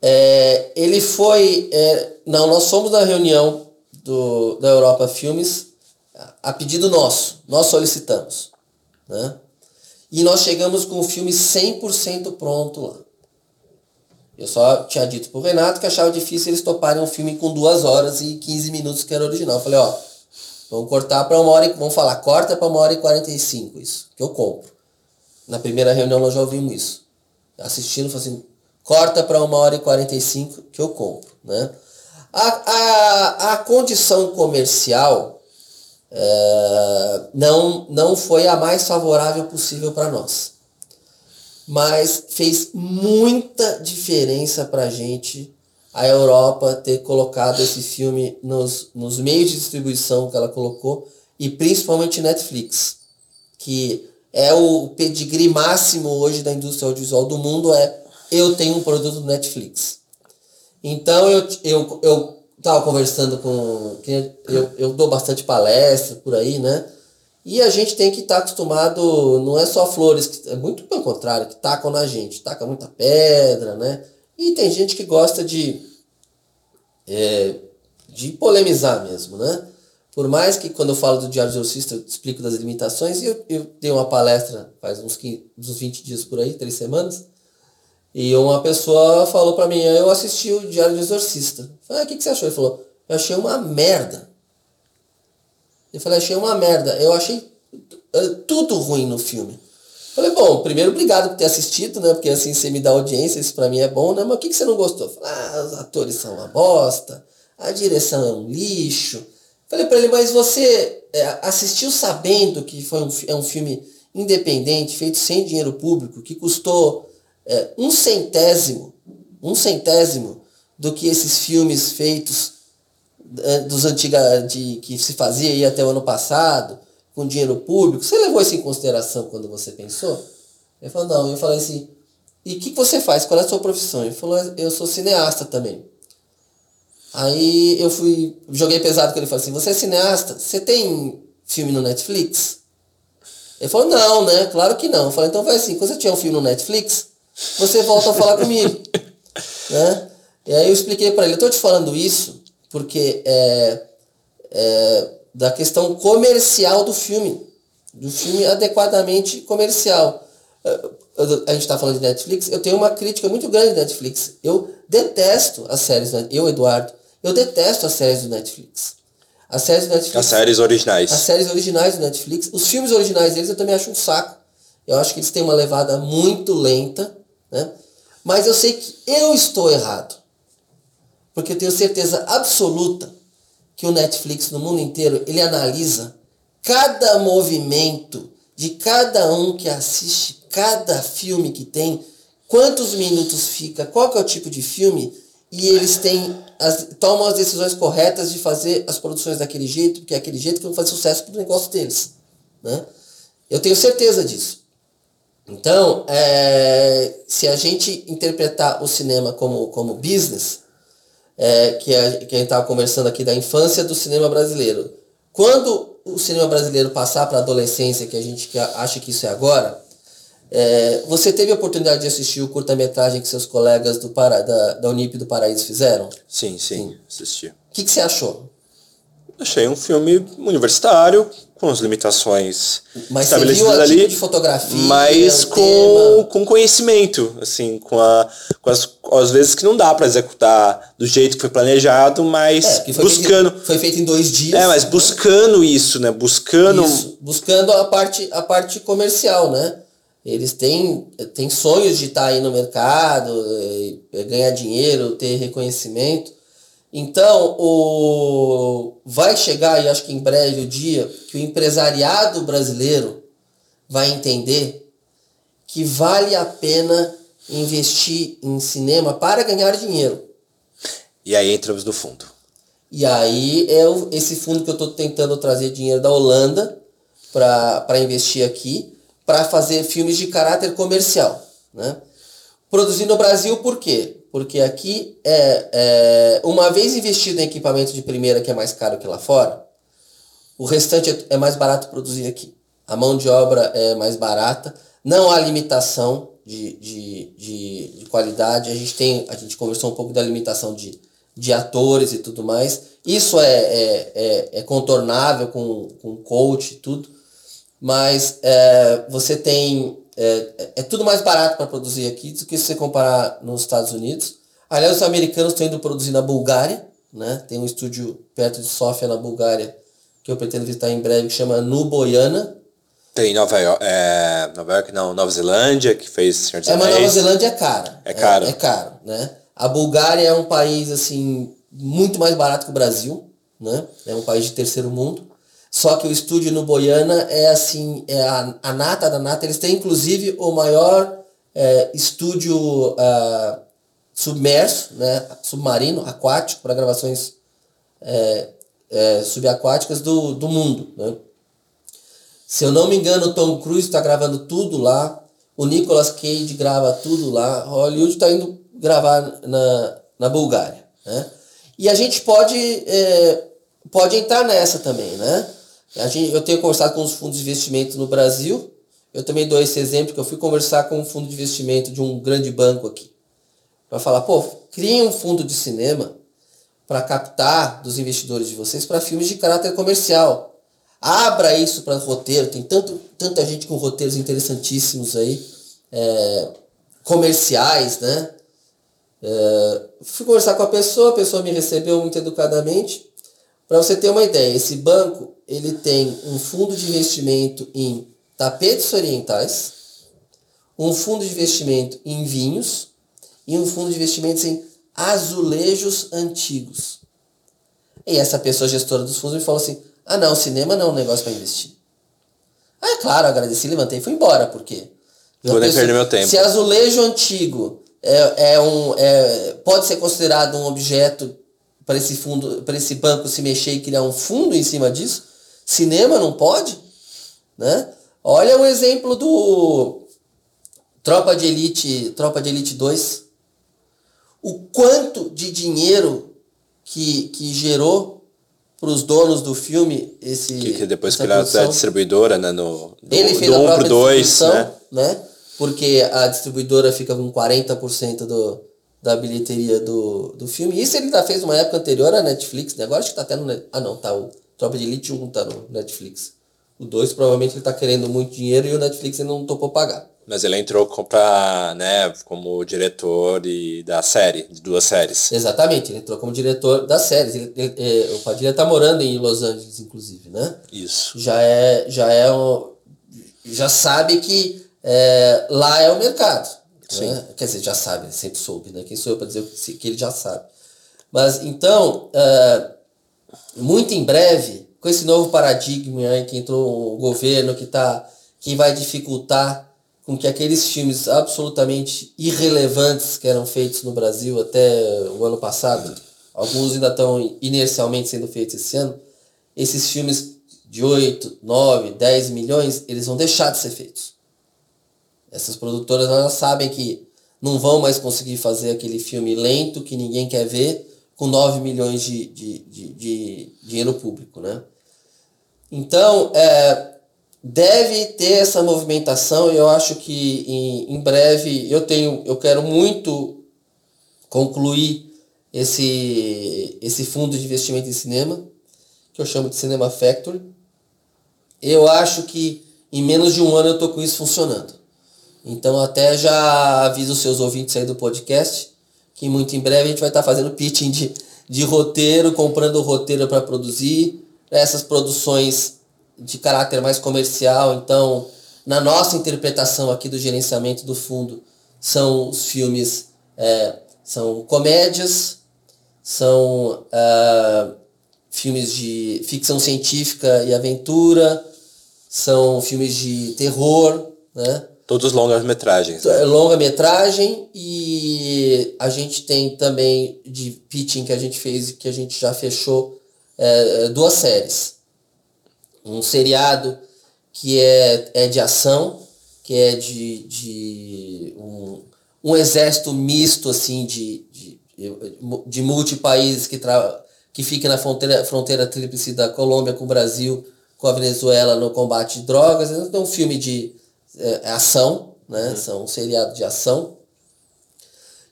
Speaker 3: é, ele foi. É, não, nós fomos na reunião do, da Europa Filmes a pedido nosso. Nós solicitamos. Né? E nós chegamos com o filme 100% pronto lá. Eu só tinha dito pro Renato que achava difícil eles toparem um filme com duas horas e 15 minutos que era original. Eu falei, ó, Vamos cortar para uma hora e vamos falar, corta para uma hora e 45 isso, que eu compro. Na primeira reunião nós já ouvimos isso. Assistindo, assim, corta para uma hora e 45 que eu compro. Né? A, a, a condição comercial é, não, não foi a mais favorável possível para nós. Mas fez muita diferença para a gente a Europa ter colocado esse filme nos, nos meios de distribuição que ela colocou e principalmente Netflix, que é o pedigree máximo hoje da indústria audiovisual do mundo é eu tenho um produto do Netflix. Então eu, eu, eu tava conversando com. Eu, eu dou bastante palestra por aí, né? E a gente tem que estar tá acostumado, não é só flores, é muito pelo contrário, que tacam na gente, taca muita pedra, né? E tem gente que gosta de, é, de polemizar mesmo, né? Por mais que quando eu falo do Diário de Exorcista eu explico das limitações, eu, eu dei uma palestra faz uns, 15, uns 20 dias por aí, três semanas, e uma pessoa falou para mim, eu assisti o Diário do Exorcista. Eu falei, ah, o que, que você achou? Ele falou, eu achei uma merda. Eu falei, achei uma merda. Eu achei eh, tudo ruim no filme. Falei, bom, primeiro obrigado por ter assistido, né? Porque assim você me dá audiência, isso pra mim é bom, né? Mas o que, que você não gostou? Falei, ah, os atores são uma bosta, a direção é um lixo. Falei pra ele, mas você é, assistiu sabendo que foi um, é um filme independente, feito sem dinheiro público, que custou é, um centésimo, um centésimo do que esses filmes feitos dos antigos de, que se fazia aí até o ano passado, com dinheiro público. Você levou isso em consideração quando você pensou? Ele falou, não. Eu falei assim, e o que, que você faz? Qual é a sua profissão? Ele falou, eu sou cineasta também. Aí eu fui, joguei pesado com ele falei assim, você é cineasta? Você tem filme no Netflix? Ele falou, não, né? Claro que não. Eu falei, então vai assim, quando você tiver um filme no Netflix, você volta a falar comigo. né? E aí eu expliquei para ele, eu tô te falando isso porque é, é da questão comercial do filme. Do filme adequadamente comercial. A gente está falando de Netflix, eu tenho uma crítica muito grande de Netflix. Eu detesto as séries, eu, Eduardo, eu detesto as séries do Netflix. As séries do Netflix.
Speaker 2: As séries originais.
Speaker 3: As séries originais do Netflix. Os filmes originais deles eu também acho um saco. Eu acho que eles têm uma levada muito lenta, né? Mas eu sei que eu estou errado. Porque eu tenho certeza absoluta que o Netflix no mundo inteiro, ele analisa cada movimento de cada um que assiste cada filme que tem, quantos minutos fica, qual que é o tipo de filme, e eles têm as, tomam as decisões corretas de fazer as produções daquele jeito, porque é aquele jeito que vão fazer sucesso para o negócio deles. Né? Eu tenho certeza disso. Então, é, se a gente interpretar o cinema como, como business, é, que, a, que a gente estava conversando aqui da infância do cinema brasileiro, quando o cinema brasileiro passar para a adolescência, que a gente acha que isso é agora, é, você teve a oportunidade de assistir o curta-metragem que seus colegas do Para, da, da Unip do Paraíso fizeram?
Speaker 2: Sim, sim, sim. assisti. O
Speaker 3: que, que você achou?
Speaker 2: Achei um filme universitário, com as limitações
Speaker 3: mas estabelecidas ali, tipo de fotografia,
Speaker 2: mas com, com conhecimento, assim, com, a, com as, às vezes que não dá para executar do jeito que foi planejado, mas é, foi buscando.
Speaker 3: Feito, foi feito em dois dias.
Speaker 2: É, mas buscando isso, né? Buscando. Isso,
Speaker 3: buscando a parte, a parte comercial, né? Eles têm, têm sonhos de estar aí no mercado, é, ganhar dinheiro, ter reconhecimento. Então, o, vai chegar, e acho que em breve, o dia que o empresariado brasileiro vai entender que vale a pena investir em cinema para ganhar dinheiro.
Speaker 2: E aí entramos no fundo.
Speaker 3: E aí é esse fundo que eu estou tentando trazer dinheiro da Holanda para investir aqui, para fazer filmes de caráter comercial. Né? Produzir no Brasil por quê? Porque aqui, é, é, uma vez investido em equipamento de primeira, que é mais caro que lá fora, o restante é, mais barato produzir aqui. A mão de obra é mais barata, não há limitação de, de, de, de qualidade. A gente tem, a gente conversou um pouco da limitação de, de atores e tudo mais. Isso é, é, é, é contornável com, com coach e tudo. Mas é, você tem é, é tudo mais barato para produzir aqui do que se você comparar nos Estados Unidos. Aliás, os americanos estão indo produzir na Bulgária, né? Tem um estúdio perto de Sofia, na Bulgária, que eu pretendo visitar em breve, que chama Nuboiana.
Speaker 2: Tem Nova York, é, Nova York não, Nova Zelândia, que fez Senhor dos
Speaker 3: É, mas Nova Zelândia é cara.
Speaker 2: É caro.
Speaker 3: É, é caro, né? A Bulgária é um país, assim, muito mais barato que o Brasil, né? É um país de terceiro mundo. Só que o estúdio no Boiana é assim, é a, a nata da nata. Eles têm inclusive o maior é, estúdio uh, submerso, né, submarino, aquático, para gravações é, é, subaquáticas do, do mundo. Né? Se eu não me engano, o Tom Cruise está gravando tudo lá. O Nicolas Cage grava tudo lá. Hollywood está indo gravar na, na Bulgária. Né? E a gente pode, é, pode entrar nessa também, né? A gente, eu tenho conversado com os fundos de investimento no Brasil. Eu também dou esse exemplo que eu fui conversar com um fundo de investimento de um grande banco aqui. Para falar, pô, criem um fundo de cinema para captar dos investidores de vocês para filmes de caráter comercial. Abra isso para roteiro. Tem tanto, tanta gente com roteiros interessantíssimos aí, é, comerciais, né? É, fui conversar com a pessoa, a pessoa me recebeu muito educadamente. Para você ter uma ideia, esse banco ele tem um fundo de investimento em tapetes orientais, um fundo de investimento em vinhos e um fundo de investimentos em azulejos antigos. E essa pessoa gestora dos fundos me falou assim: ah não, cinema não é um negócio para investir. Ah, é claro, agradeci, levantei e fui embora, por quê?
Speaker 2: Vou nem perder meu tempo.
Speaker 3: Se azulejo antigo é, é um, é, pode ser considerado um objeto para esse fundo, para esse banco se mexer e criar um fundo em cima disso, Cinema não pode? né? Olha o exemplo do Tropa de Elite, Tropa de Elite 2. O quanto de dinheiro que, que gerou para os donos do filme esse
Speaker 2: que, que depois criaram a distribuidora, né, no
Speaker 3: do, Ele fez do 1 pro 2, né? né? Porque a distribuidora fica com 40% do, da bilheteria do, do filme. Isso ele ainda fez uma época anterior à Netflix, né? Agora acho que tá até no. Ah, não, tá. O Tropa de Elite 1 tá no Netflix. O 2 provavelmente ele tá querendo muito dinheiro e o Netflix ainda não topou pagar.
Speaker 2: Mas ele entrou pra, né, como diretor e da série, de duas séries.
Speaker 3: Exatamente, ele entrou como diretor das séries. Ele, ele, ele, o Padilha tá morando em Los Angeles, inclusive, né?
Speaker 2: Isso.
Speaker 3: Já é, já é um, já sabe que é, lá é o mercado. Né? Quer dizer, já sabe, sempre soube, né? Quem sou eu para dizer que ele já sabe. Mas então, uh, muito em breve, com esse novo paradigma aí que entrou o governo que tá, que vai dificultar com que aqueles filmes absolutamente irrelevantes que eram feitos no Brasil até o ano passado, alguns ainda estão inercialmente sendo feitos esse ano, esses filmes de 8, 9, 10 milhões, eles vão deixar de ser feitos. Essas produtoras elas sabem que não vão mais conseguir fazer aquele filme lento que ninguém quer ver com 9 milhões de, de, de, de dinheiro público. Né? Então, é, deve ter essa movimentação e eu acho que em, em breve eu tenho eu quero muito concluir esse, esse fundo de investimento em cinema, que eu chamo de Cinema Factory. Eu acho que em menos de um ano eu estou com isso funcionando. Então até já aviso os seus ouvintes aí do podcast que muito em breve a gente vai estar tá fazendo pitching de, de roteiro, comprando roteiro para produzir, essas produções de caráter mais comercial. Então, na nossa interpretação aqui do gerenciamento do fundo, são os filmes, é, são comédias, são uh, filmes de ficção científica e aventura, são filmes de terror, né?
Speaker 2: Todos longas-metragens.
Speaker 3: Né? Longa-metragem e a gente tem também de pitching que a gente fez, que a gente já fechou, é, duas séries. Um seriado que é, é de ação, que é de, de um, um exército misto assim de, de, de multipaíses que, que fica na fronteira, fronteira tríplice da Colômbia com o Brasil, com a Venezuela no combate de drogas. Então, um filme de é, é, ação, né? Uhum. São um seriado de ação.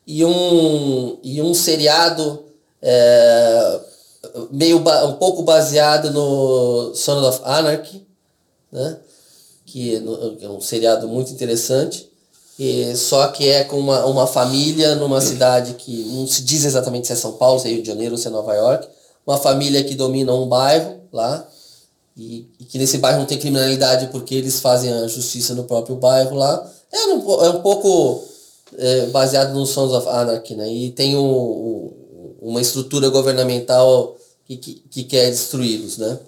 Speaker 3: E um, e um seriado é, meio um pouco baseado no Son of Anarchy, né? que é um seriado muito interessante. E só que é com uma, uma família numa cidade que não se diz exatamente se é São Paulo, se é Rio de Janeiro ou se é Nova York. Uma família que domina um bairro lá e, e, que nesse bairro não tem criminalidade porque eles fazem a justiça no próprio bairro lá. É um, é um pouco é, baseado no Sons of Anarchy, né? E tem um, um, uma estrutura governamental que, que, que quer destruí-los, né?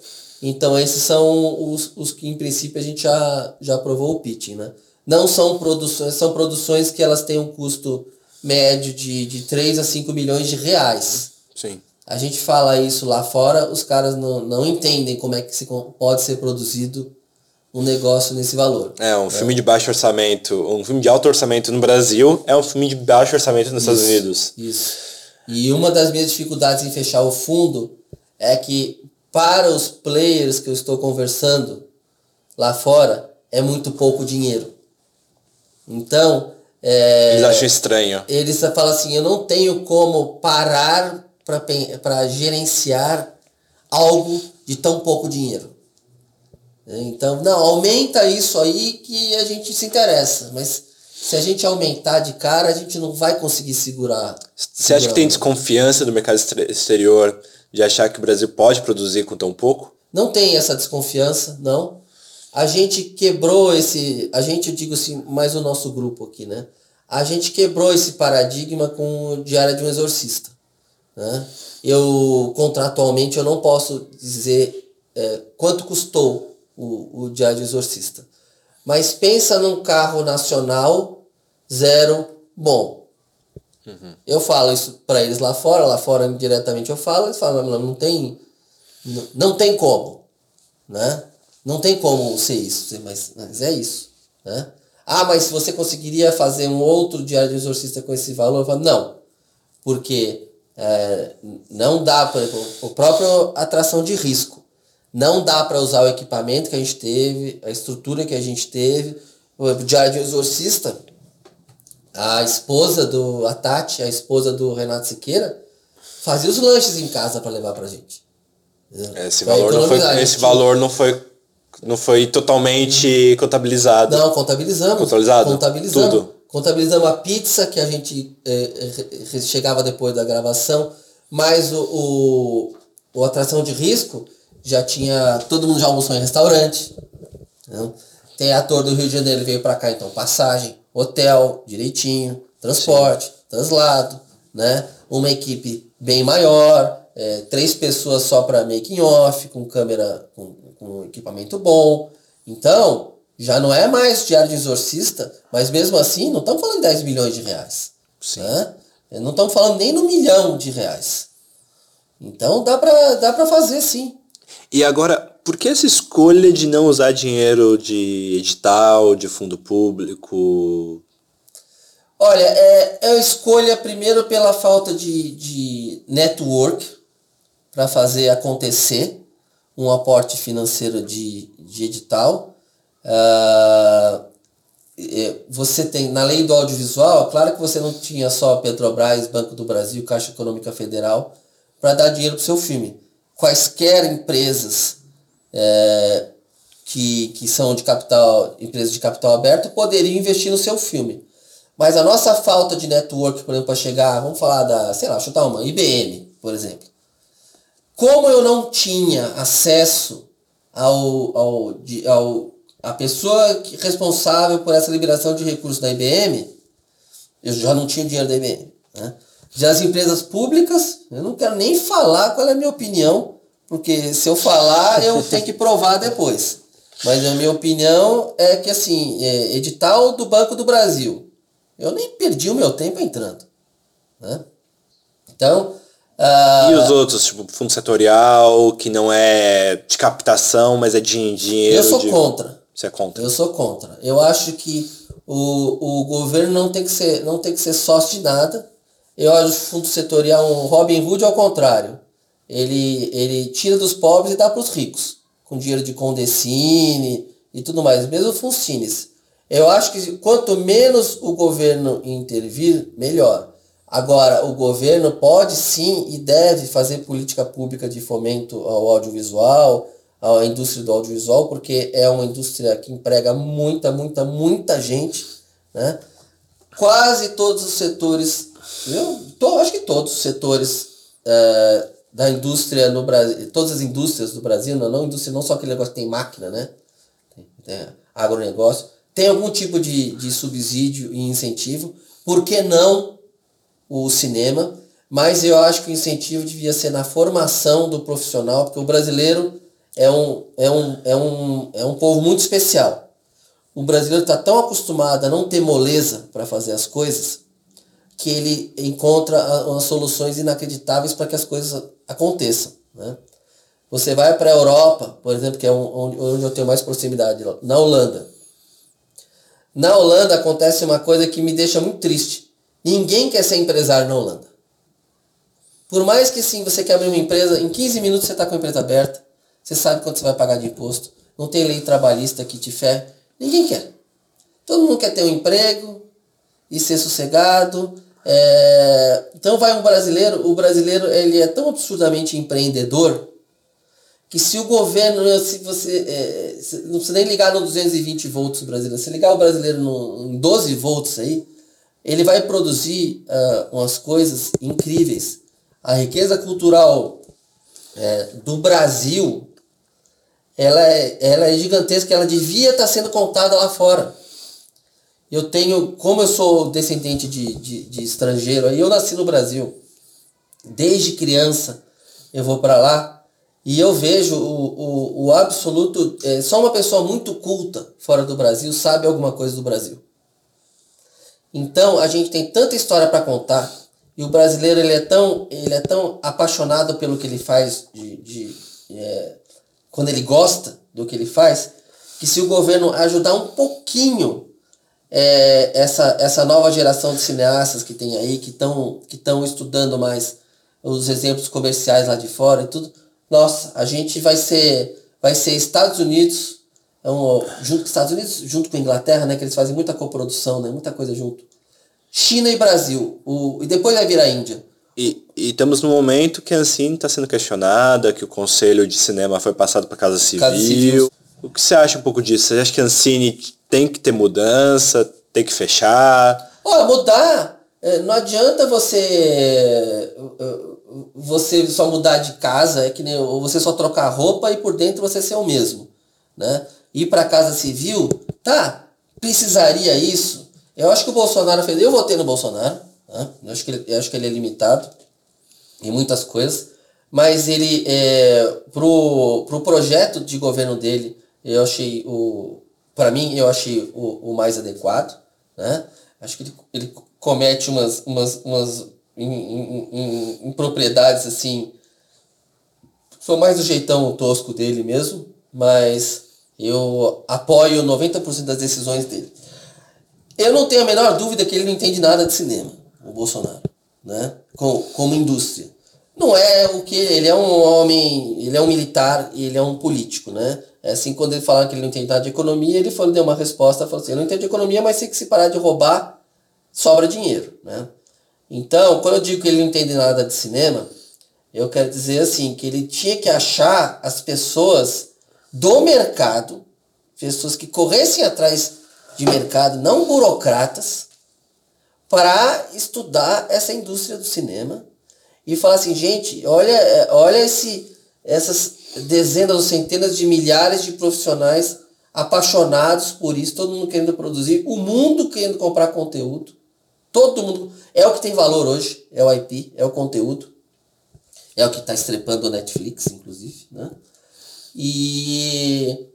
Speaker 3: Então esses são os, os que em princípio a gente já, já aprovou o pitching, né? Não são produções, são produções que elas têm um custo médio de, de 3 a 5 milhões de reais.
Speaker 2: Sim.
Speaker 3: A gente fala isso lá fora, os caras não, não entendem como é que se, pode ser produzido um negócio nesse valor.
Speaker 2: É, um é. filme de baixo orçamento, um filme de alto orçamento no Brasil é um filme de baixo orçamento nos
Speaker 3: isso,
Speaker 2: Estados Unidos.
Speaker 3: Isso. E uma das minhas dificuldades em fechar o fundo é que para os players que eu estou conversando lá fora é muito pouco dinheiro. Então, é,
Speaker 2: eles acham estranho.
Speaker 3: Eles falam assim, eu não tenho como parar para gerenciar algo de tão pouco dinheiro. Então, não, aumenta isso aí que a gente se interessa, mas se a gente aumentar de cara, a gente não vai conseguir segurar.
Speaker 2: Você acha que tem desconfiança do mercado exterior de achar que o Brasil pode produzir com tão pouco?
Speaker 3: Não tem essa desconfiança, não. A gente quebrou esse, a gente, eu digo assim, mais o nosso grupo aqui, né? A gente quebrou esse paradigma com o Diário de um Exorcista. Né? Eu, contratualmente, eu não posso dizer é, quanto custou o, o Diário Exorcista. Mas pensa num carro nacional zero bom. Uhum. Eu falo isso para eles lá fora, lá fora diretamente eu falo, eles falam, não, não tem, não, não tem como. Né? Não tem como ser isso, mas, mas é isso. Né? Ah, mas se você conseguiria fazer um outro diário de exorcista com esse valor? Falo, não, porque é, não dá, por exemplo, o próprio atração de risco. Não dá para usar o equipamento que a gente teve, a estrutura que a gente teve. O diário de exorcista, a esposa do a Tati, a esposa do Renato Siqueira, fazia os lanches em casa para levar pra gente.
Speaker 2: Esse, valor não, foi, esse valor não foi não foi totalmente contabilizado.
Speaker 3: Não, contabilizamos.
Speaker 2: Contabilizado?
Speaker 3: Contabilizamos. Tudo. Contabilizamos a pizza que a gente é, chegava depois da gravação, mas o, o, o, atração de risco já tinha. Todo mundo já almoçou em restaurante. Né? Tem ator do Rio de Janeiro, veio para cá, então passagem, hotel, direitinho, transporte, Sim. translado, né? Uma equipe bem maior, é, três pessoas só para making off, com câmera, com, com equipamento bom. Então, já não é mais diário de exorcista, mas mesmo assim, não estamos falando de 10 milhões de reais. Sim. Né? Não estamos falando nem no milhão de reais. Então dá para dá pra fazer sim.
Speaker 2: E agora, por que essa escolha de não usar dinheiro de edital, de fundo público?
Speaker 3: Olha, é, é a escolha primeiro pela falta de, de network para fazer acontecer um aporte financeiro de, de edital. Uh, você tem, na lei do audiovisual, claro que você não tinha só Petrobras, Banco do Brasil, Caixa Econômica Federal para dar dinheiro para o seu filme. Quaisquer empresas é, que, que são de capital, empresas de capital aberto, poderiam investir no seu filme. Mas a nossa falta de network, por exemplo, para chegar, vamos falar da, sei lá, chutar uma, IBM, por exemplo. Como eu não tinha acesso ao, ao, ao a pessoa responsável por essa liberação de recursos da IBM, eu já não tinha dinheiro da IBM. Né? Já as empresas públicas, eu não quero nem falar qual é a minha opinião, porque se eu falar, eu tenho que provar depois. Mas a minha opinião é que, assim, é edital do Banco do Brasil. Eu nem perdi o meu tempo entrando. Né? Então,
Speaker 2: Uh, e os outros, tipo, fundo setorial, que não é de captação, mas é de dinheiro?
Speaker 3: Eu sou
Speaker 2: de...
Speaker 3: contra.
Speaker 2: Você é contra?
Speaker 3: Eu sou contra. Eu acho que o, o governo não tem que ser, não tem que ser sócio de nada. Eu acho o fundo setorial um Robin Hood ao contrário. Ele, ele tira dos pobres e dá para os ricos, com dinheiro de Condecine e tudo mais, mesmo Funcines. Eu acho que quanto menos o governo intervir, melhor. Agora, o governo pode sim e deve fazer política pública de fomento ao audiovisual, à indústria do audiovisual, porque é uma indústria que emprega muita, muita, muita gente. Né? Quase todos os setores, eu tô, acho que todos os setores é, da indústria no Brasil, todas as indústrias do Brasil, não, não indústria, não só aquele negócio que tem máquina, né? Tem, tem agronegócio, tem algum tipo de, de subsídio e incentivo. Por que não o cinema, mas eu acho que o incentivo devia ser na formação do profissional, porque o brasileiro é um, é um, é um, é um povo muito especial. O brasileiro está tão acostumado a não ter moleza para fazer as coisas que ele encontra as soluções inacreditáveis para que as coisas aconteçam. Né? Você vai para a Europa, por exemplo, que é onde eu tenho mais proximidade, na Holanda. Na Holanda acontece uma coisa que me deixa muito triste. Ninguém quer ser empresário na Holanda. Por mais que sim, você quer abrir uma empresa, em 15 minutos você está com a empresa aberta, você sabe quanto você vai pagar de imposto, não tem lei trabalhista que te ferre. Ninguém quer. Todo mundo quer ter um emprego e ser sossegado. É... Então vai um brasileiro, o brasileiro ele é tão absurdamente empreendedor que se o governo, se você, é, não precisa nem ligar no 220 volts brasileiro, se ligar o brasileiro no, em 12 volts aí, ele vai produzir uh, umas coisas incríveis. A riqueza cultural é, do Brasil, ela é, ela é gigantesca, ela devia estar sendo contada lá fora. Eu tenho, como eu sou descendente de, de, de estrangeiro, aí eu nasci no Brasil. Desde criança eu vou para lá e eu vejo o, o, o absoluto. É, só uma pessoa muito culta fora do Brasil sabe alguma coisa do Brasil. Então a gente tem tanta história para contar e o brasileiro ele é tão ele é tão apaixonado pelo que ele faz de, de é, quando ele gosta do que ele faz, que se o governo ajudar um pouquinho é, essa, essa nova geração de cineastas que tem aí, que estão que estudando mais os exemplos comerciais lá de fora e tudo, nossa, a gente vai ser, vai ser Estados Unidos, é um, junto com Estados Unidos, junto com a Inglaterra, né, que eles fazem muita coprodução, né, muita coisa junto. China e Brasil, o, e depois vai vir a Índia.
Speaker 2: E, e estamos no momento que a Ancine está sendo questionada, que o Conselho de Cinema foi passado para a Casa Civil. Casa Civil. O que você acha um pouco disso? Você acha que a Ancine tem que ter mudança, tem que fechar?
Speaker 3: Olha, mudar, é, não adianta você você só mudar de casa, é que nem, ou você só trocar roupa e por dentro você ser o mesmo, né? Ir para casa civil, tá? Precisaria isso? Eu acho que o Bolsonaro fez. Eu votei no Bolsonaro, né? eu, acho que ele, eu acho que ele é limitado em muitas coisas, mas ele, é, pro, pro projeto de governo dele, eu achei o. para mim, eu achei o, o mais adequado, né? Acho que ele, ele comete umas, umas, umas em, em, em, em propriedades assim. Sou mais do jeitão tosco dele mesmo, mas eu apoio 90% das decisões dele. Eu não tenho a menor dúvida que ele não entende nada de cinema, o Bolsonaro, né? como, como indústria. Não é o que ele é um homem, ele é um militar e ele é um político, né? É assim, quando ele fala que ele não entende nada de economia, ele falou, deu uma resposta, falou assim, eu não entendo de economia, mas tem que se parar de roubar, sobra dinheiro, né? Então, quando eu digo que ele não entende nada de cinema, eu quero dizer assim, que ele tinha que achar as pessoas do mercado, pessoas que corressem atrás de mercado, não burocratas, para estudar essa indústria do cinema e falar assim, gente, olha, olha esse, essas dezenas ou centenas de milhares de profissionais apaixonados por isso, todo mundo querendo produzir, o mundo querendo comprar conteúdo. Todo mundo. É o que tem valor hoje, é o IP, é o conteúdo. É o que está estrepando o Netflix, inclusive. Né? E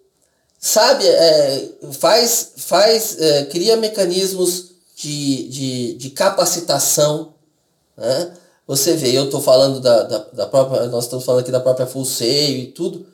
Speaker 3: sabe, é, faz, faz é, cria mecanismos de, de, de capacitação. Né? Você vê, eu estou falando da, da, da, própria. Nós estamos falando aqui da própria Full Sail e tudo.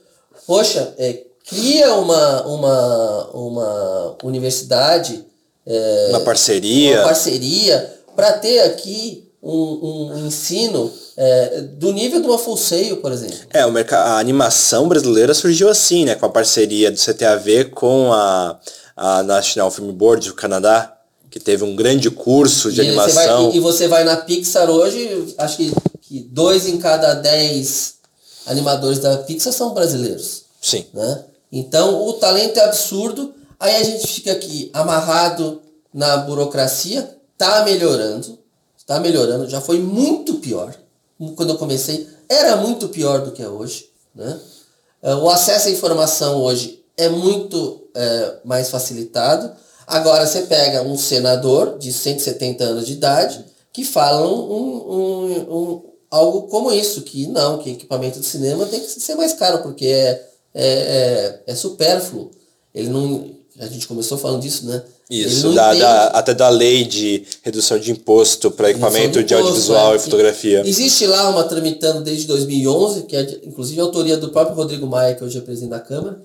Speaker 3: Poxa, é, cria uma, uma, uma universidade
Speaker 2: é, uma parceria.
Speaker 3: Uma parceria para ter aqui um, um ensino é, do nível de uma full sail, por exemplo.
Speaker 2: É, o a animação brasileira surgiu assim, né? Com a parceria do CTAV com a, a National Film Board do Canadá, que teve um grande curso de
Speaker 3: e
Speaker 2: animação.
Speaker 3: Você vai, e, você vai na Pixar hoje, acho que, que dois em cada dez animadores da Pixar são brasileiros.
Speaker 2: Sim.
Speaker 3: Né? Então o talento é absurdo Aí a gente fica aqui amarrado na burocracia, tá melhorando, tá melhorando, já foi muito pior. Quando eu comecei, era muito pior do que é hoje. Né? É, o acesso à informação hoje é muito é, mais facilitado. Agora você pega um senador de 170 anos de idade que fala um, um, um, algo como isso, que não, que equipamento de cinema tem que ser mais caro, porque é, é, é, é supérfluo. Ele não, a gente começou falando disso, né?
Speaker 2: Isso, da, da, até da lei de redução de imposto para equipamento de, de, audiovisual é. e fotografia.
Speaker 3: Existe lá uma tramitando desde 2011, que é inclusive a autoria do próprio Rodrigo Maia, que hoje é presidente da Câmara,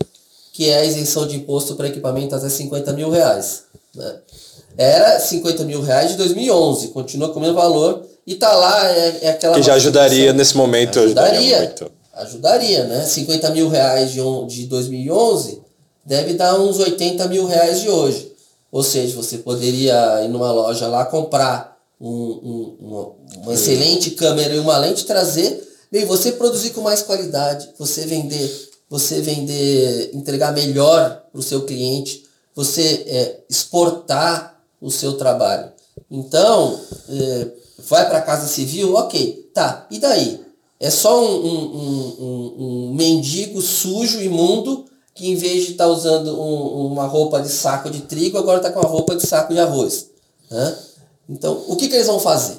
Speaker 3: que é a isenção de imposto para equipamento até 50 mil reais. Né? Era 50 mil reais de 2011, continua com o mesmo valor, e está lá, é, é aquela...
Speaker 2: Que já ajudaria nesse momento.
Speaker 3: Ajudaria, ajudaria, ajudaria, né? 50 mil reais de, de 2011 deve dar uns 80 mil reais de hoje. Ou seja, você poderia ir numa loja lá comprar um, um, uma, uma excelente câmera e uma lente trazer, e você produzir com mais qualidade, você vender, você vender, entregar melhor para o seu cliente, você é, exportar o seu trabalho. Então, é, vai para a casa civil, ok, tá, e daí? É só um, um, um, um mendigo sujo, imundo, que em vez de estar tá usando um, uma roupa de saco de trigo, agora está com uma roupa de saco de arroz. Né? Então, o que, que eles vão fazer?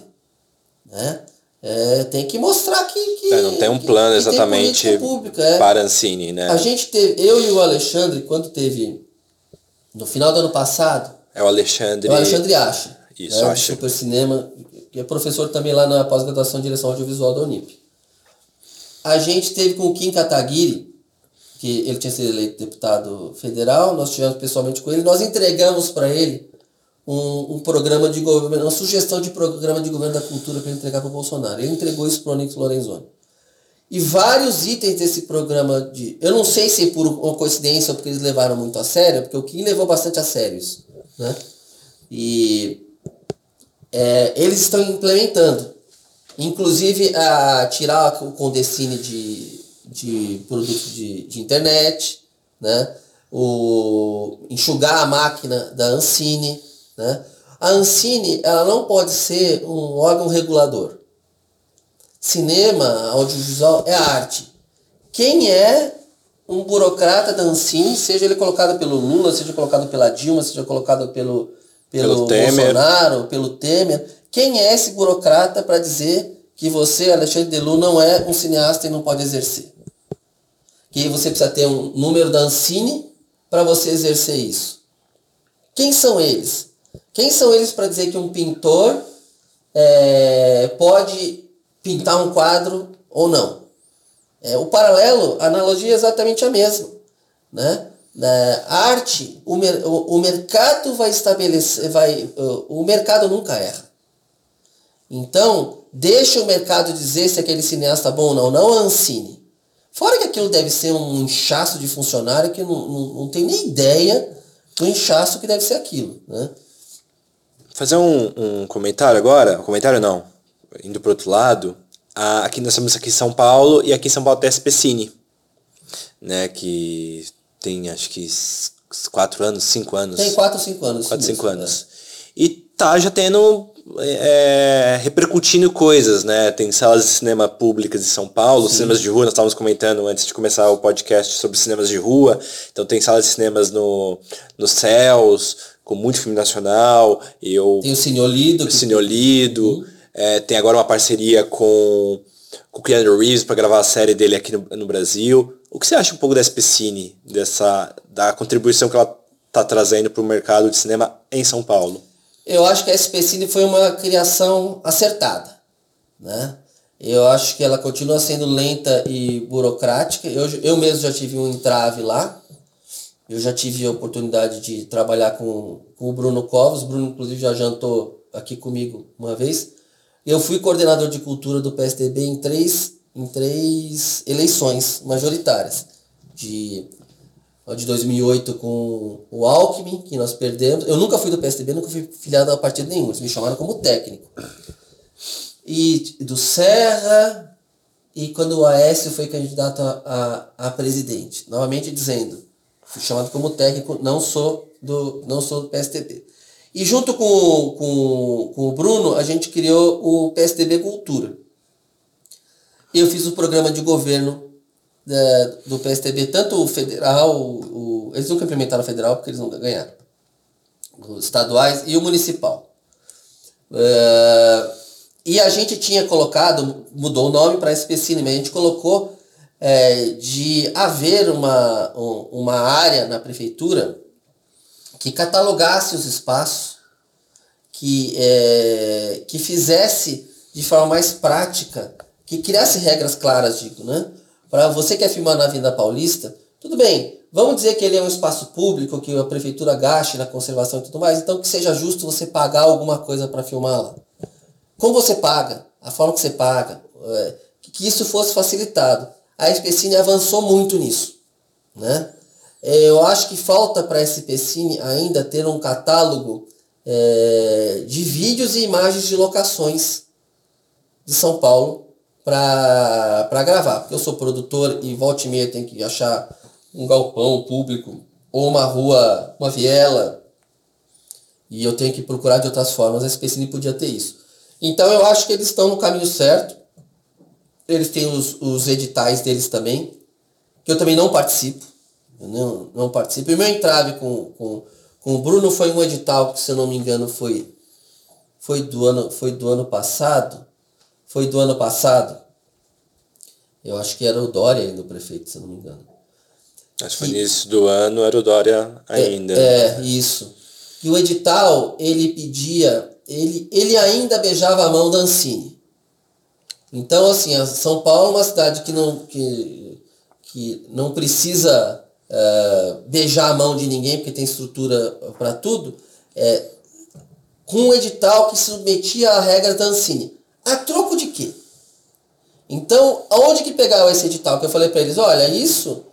Speaker 3: Né? É, tem que mostrar que, que
Speaker 2: é, não tem um plano que, exatamente é. para Ancine, né?
Speaker 3: A gente teve, eu e o Alexandre, quando teve no final do ano passado,
Speaker 2: é o Alexandre. É
Speaker 3: o Alexandre acha.
Speaker 2: Isso,
Speaker 3: né, acha. Super Cinema, que é professor também lá na pós-graduação de direção audiovisual da Unip. A gente teve com o Kim Kataguiri que ele tinha sido eleito deputado federal, nós tivemos pessoalmente com ele, nós entregamos para ele um, um, programa de governo, uma sugestão de programa de governo da cultura para entregar para o Bolsonaro. Ele entregou isso para o Onyx Lorenzoni. E vários itens desse programa de. Eu não sei se por uma coincidência ou porque eles levaram muito a sério, porque o Kim levou bastante a sério isso. Né? E é, eles estão implementando. Inclusive a tirar o Condecine de, de produtos de, de internet, né? o enxugar a máquina da Ancine. Né? A Ancine ela não pode ser um órgão regulador. Cinema, audiovisual é arte. Quem é um burocrata da Ancine, seja ele colocado pelo Lula, seja colocado pela Dilma, seja colocado pelo, pelo, pelo Bolsonaro, pelo Temer, quem é esse burocrata para dizer que você, Alexandre Delu, não é um cineasta e não pode exercer? Que você precisa ter um número da Ancine para você exercer isso. Quem são eles? Quem são eles para dizer que um pintor é, pode pintar um quadro ou não? É, o paralelo, a analogia é exatamente a mesma. Né? Na arte, o, mer o, o, mercado vai estabelecer, vai, o, o mercado nunca erra. Então, deixa o mercado dizer se aquele cineasta é bom ou não, não Ancine. Fora que aquilo deve ser um inchaço de funcionário que não, não, não tem nem ideia do inchaço que deve ser aquilo. Né?
Speaker 2: Fazer um, um comentário agora, um comentário não, indo para outro lado, aqui nós estamos aqui em São Paulo e aqui em São Paulo tem a SPCine, né, que tem acho que quatro anos, cinco anos.
Speaker 3: Tem quatro, cinco anos.
Speaker 2: Quatro, cinco anos. É. E tá já tendo é, repercutindo coisas, né? Tem salas de cinema públicas em São Paulo, Sim. cinemas de rua, nós estávamos comentando antes de começar o podcast sobre cinemas de rua. Então tem salas de cinemas no, nos céus, com muito filme nacional. Eu,
Speaker 3: tem o Cine Lido.
Speaker 2: O Cine Lido. Uhum. É, tem agora uma parceria com, com o Keanu Reeves para gravar a série dele aqui no, no, Brasil. O que você acha um pouco da SPCine, dessa, da contribuição que ela está trazendo para o mercado de cinema em São Paulo?
Speaker 3: Eu acho que a SPCine foi uma criação acertada. Né? Eu acho que ela continua sendo lenta e burocrática. Eu, eu mesmo já tive um entrave lá. Eu já tive a oportunidade de trabalhar com, com o Bruno Covos. O Bruno, inclusive, já jantou aqui comigo uma vez. Eu fui coordenador de cultura do PSDB em três, em três eleições majoritárias. De, de 2008 com o Alckmin, que nós perdemos. Eu nunca fui do PSDB, nunca fui filiado a partido nenhum. Eles me chamaram como técnico. E do Serra, e quando o Aécio foi candidato a, a, a presidente. Novamente dizendo, fui chamado como técnico, não sou do, não sou do PSDB. E junto com, com, com o Bruno, a gente criou o PSDB Cultura. Eu fiz o programa de governo da, do PSDB, tanto o federal, o, eles nunca implementaram o federal porque eles nunca ganharam. Os estaduais e o municipal. Uh, e a gente tinha colocado, mudou o nome para SPCine, mas a gente colocou é, de haver uma, uma área na prefeitura que catalogasse os espaços, que, é, que fizesse de forma mais prática, que criasse regras claras, digo, né? Para você que é filmar na Vinda Paulista, tudo bem, vamos dizer que ele é um espaço público, que a prefeitura gaste na conservação e tudo mais, então que seja justo você pagar alguma coisa para filmar lá. Como você paga, a forma que você paga, é, que isso fosse facilitado. A SPCine avançou muito nisso, né? É, eu acho que falta para a SPCine ainda ter um catálogo é, de vídeos e imagens de locações de São Paulo para gravar. Porque eu sou produtor e volta e meia tem que achar um galpão público ou uma rua, uma viela. E eu tenho que procurar de outras formas. A SPCine podia ter isso. Então eu acho que eles estão no caminho certo. Eles têm os, os editais deles também, que eu também não participo. Eu não, não participo. E meu entrave com, com, com o Bruno foi um edital que, se eu não me engano, foi, foi, do, ano, foi do ano passado. Foi do ano passado. Eu acho que era o Dória ainda o prefeito, se eu não me engano.
Speaker 2: Acho que foi início do ano, era o Dória ainda.
Speaker 3: É, é, isso. E o edital, ele pedia, ele, ele ainda beijava a mão da Ancine. Então, assim, São Paulo é uma cidade que não. Que, que não precisa uh, beijar a mão de ninguém porque tem estrutura para tudo, é, com um edital que submetia a regra da Ancine. A troco de quê? Então, aonde que pegaram esse edital? Que eu falei para eles, olha, isso,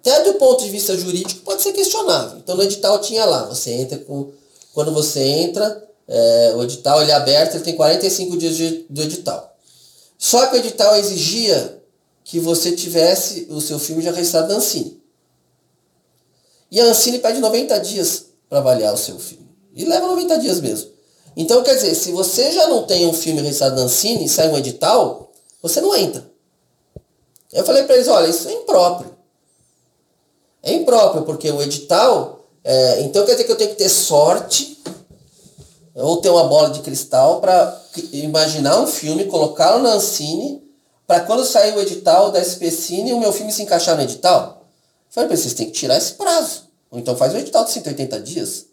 Speaker 3: até do ponto de vista jurídico, pode ser questionável. Então, no edital tinha lá, você entra com... Quando você entra, é, o edital ele é aberto, ele tem 45 dias de, do edital. Só que o edital exigia que você tivesse o seu filme já registrado na Ancine. E a Ancine pede 90 dias para avaliar o seu filme. E leva 90 dias mesmo. Então, quer dizer, se você já não tem um filme registrado na Ancine e sai um edital, você não entra. Eu falei para eles, olha, isso é impróprio. É impróprio, porque o edital... É, então quer dizer que eu tenho que ter sorte ou ter uma bola de cristal para imaginar um filme, colocá-lo na Ancine, para quando sair o edital da SPCine, o meu filme se encaixar no edital. Falei pra vocês têm que tirar esse prazo. Ou então faz um edital de 180 dias.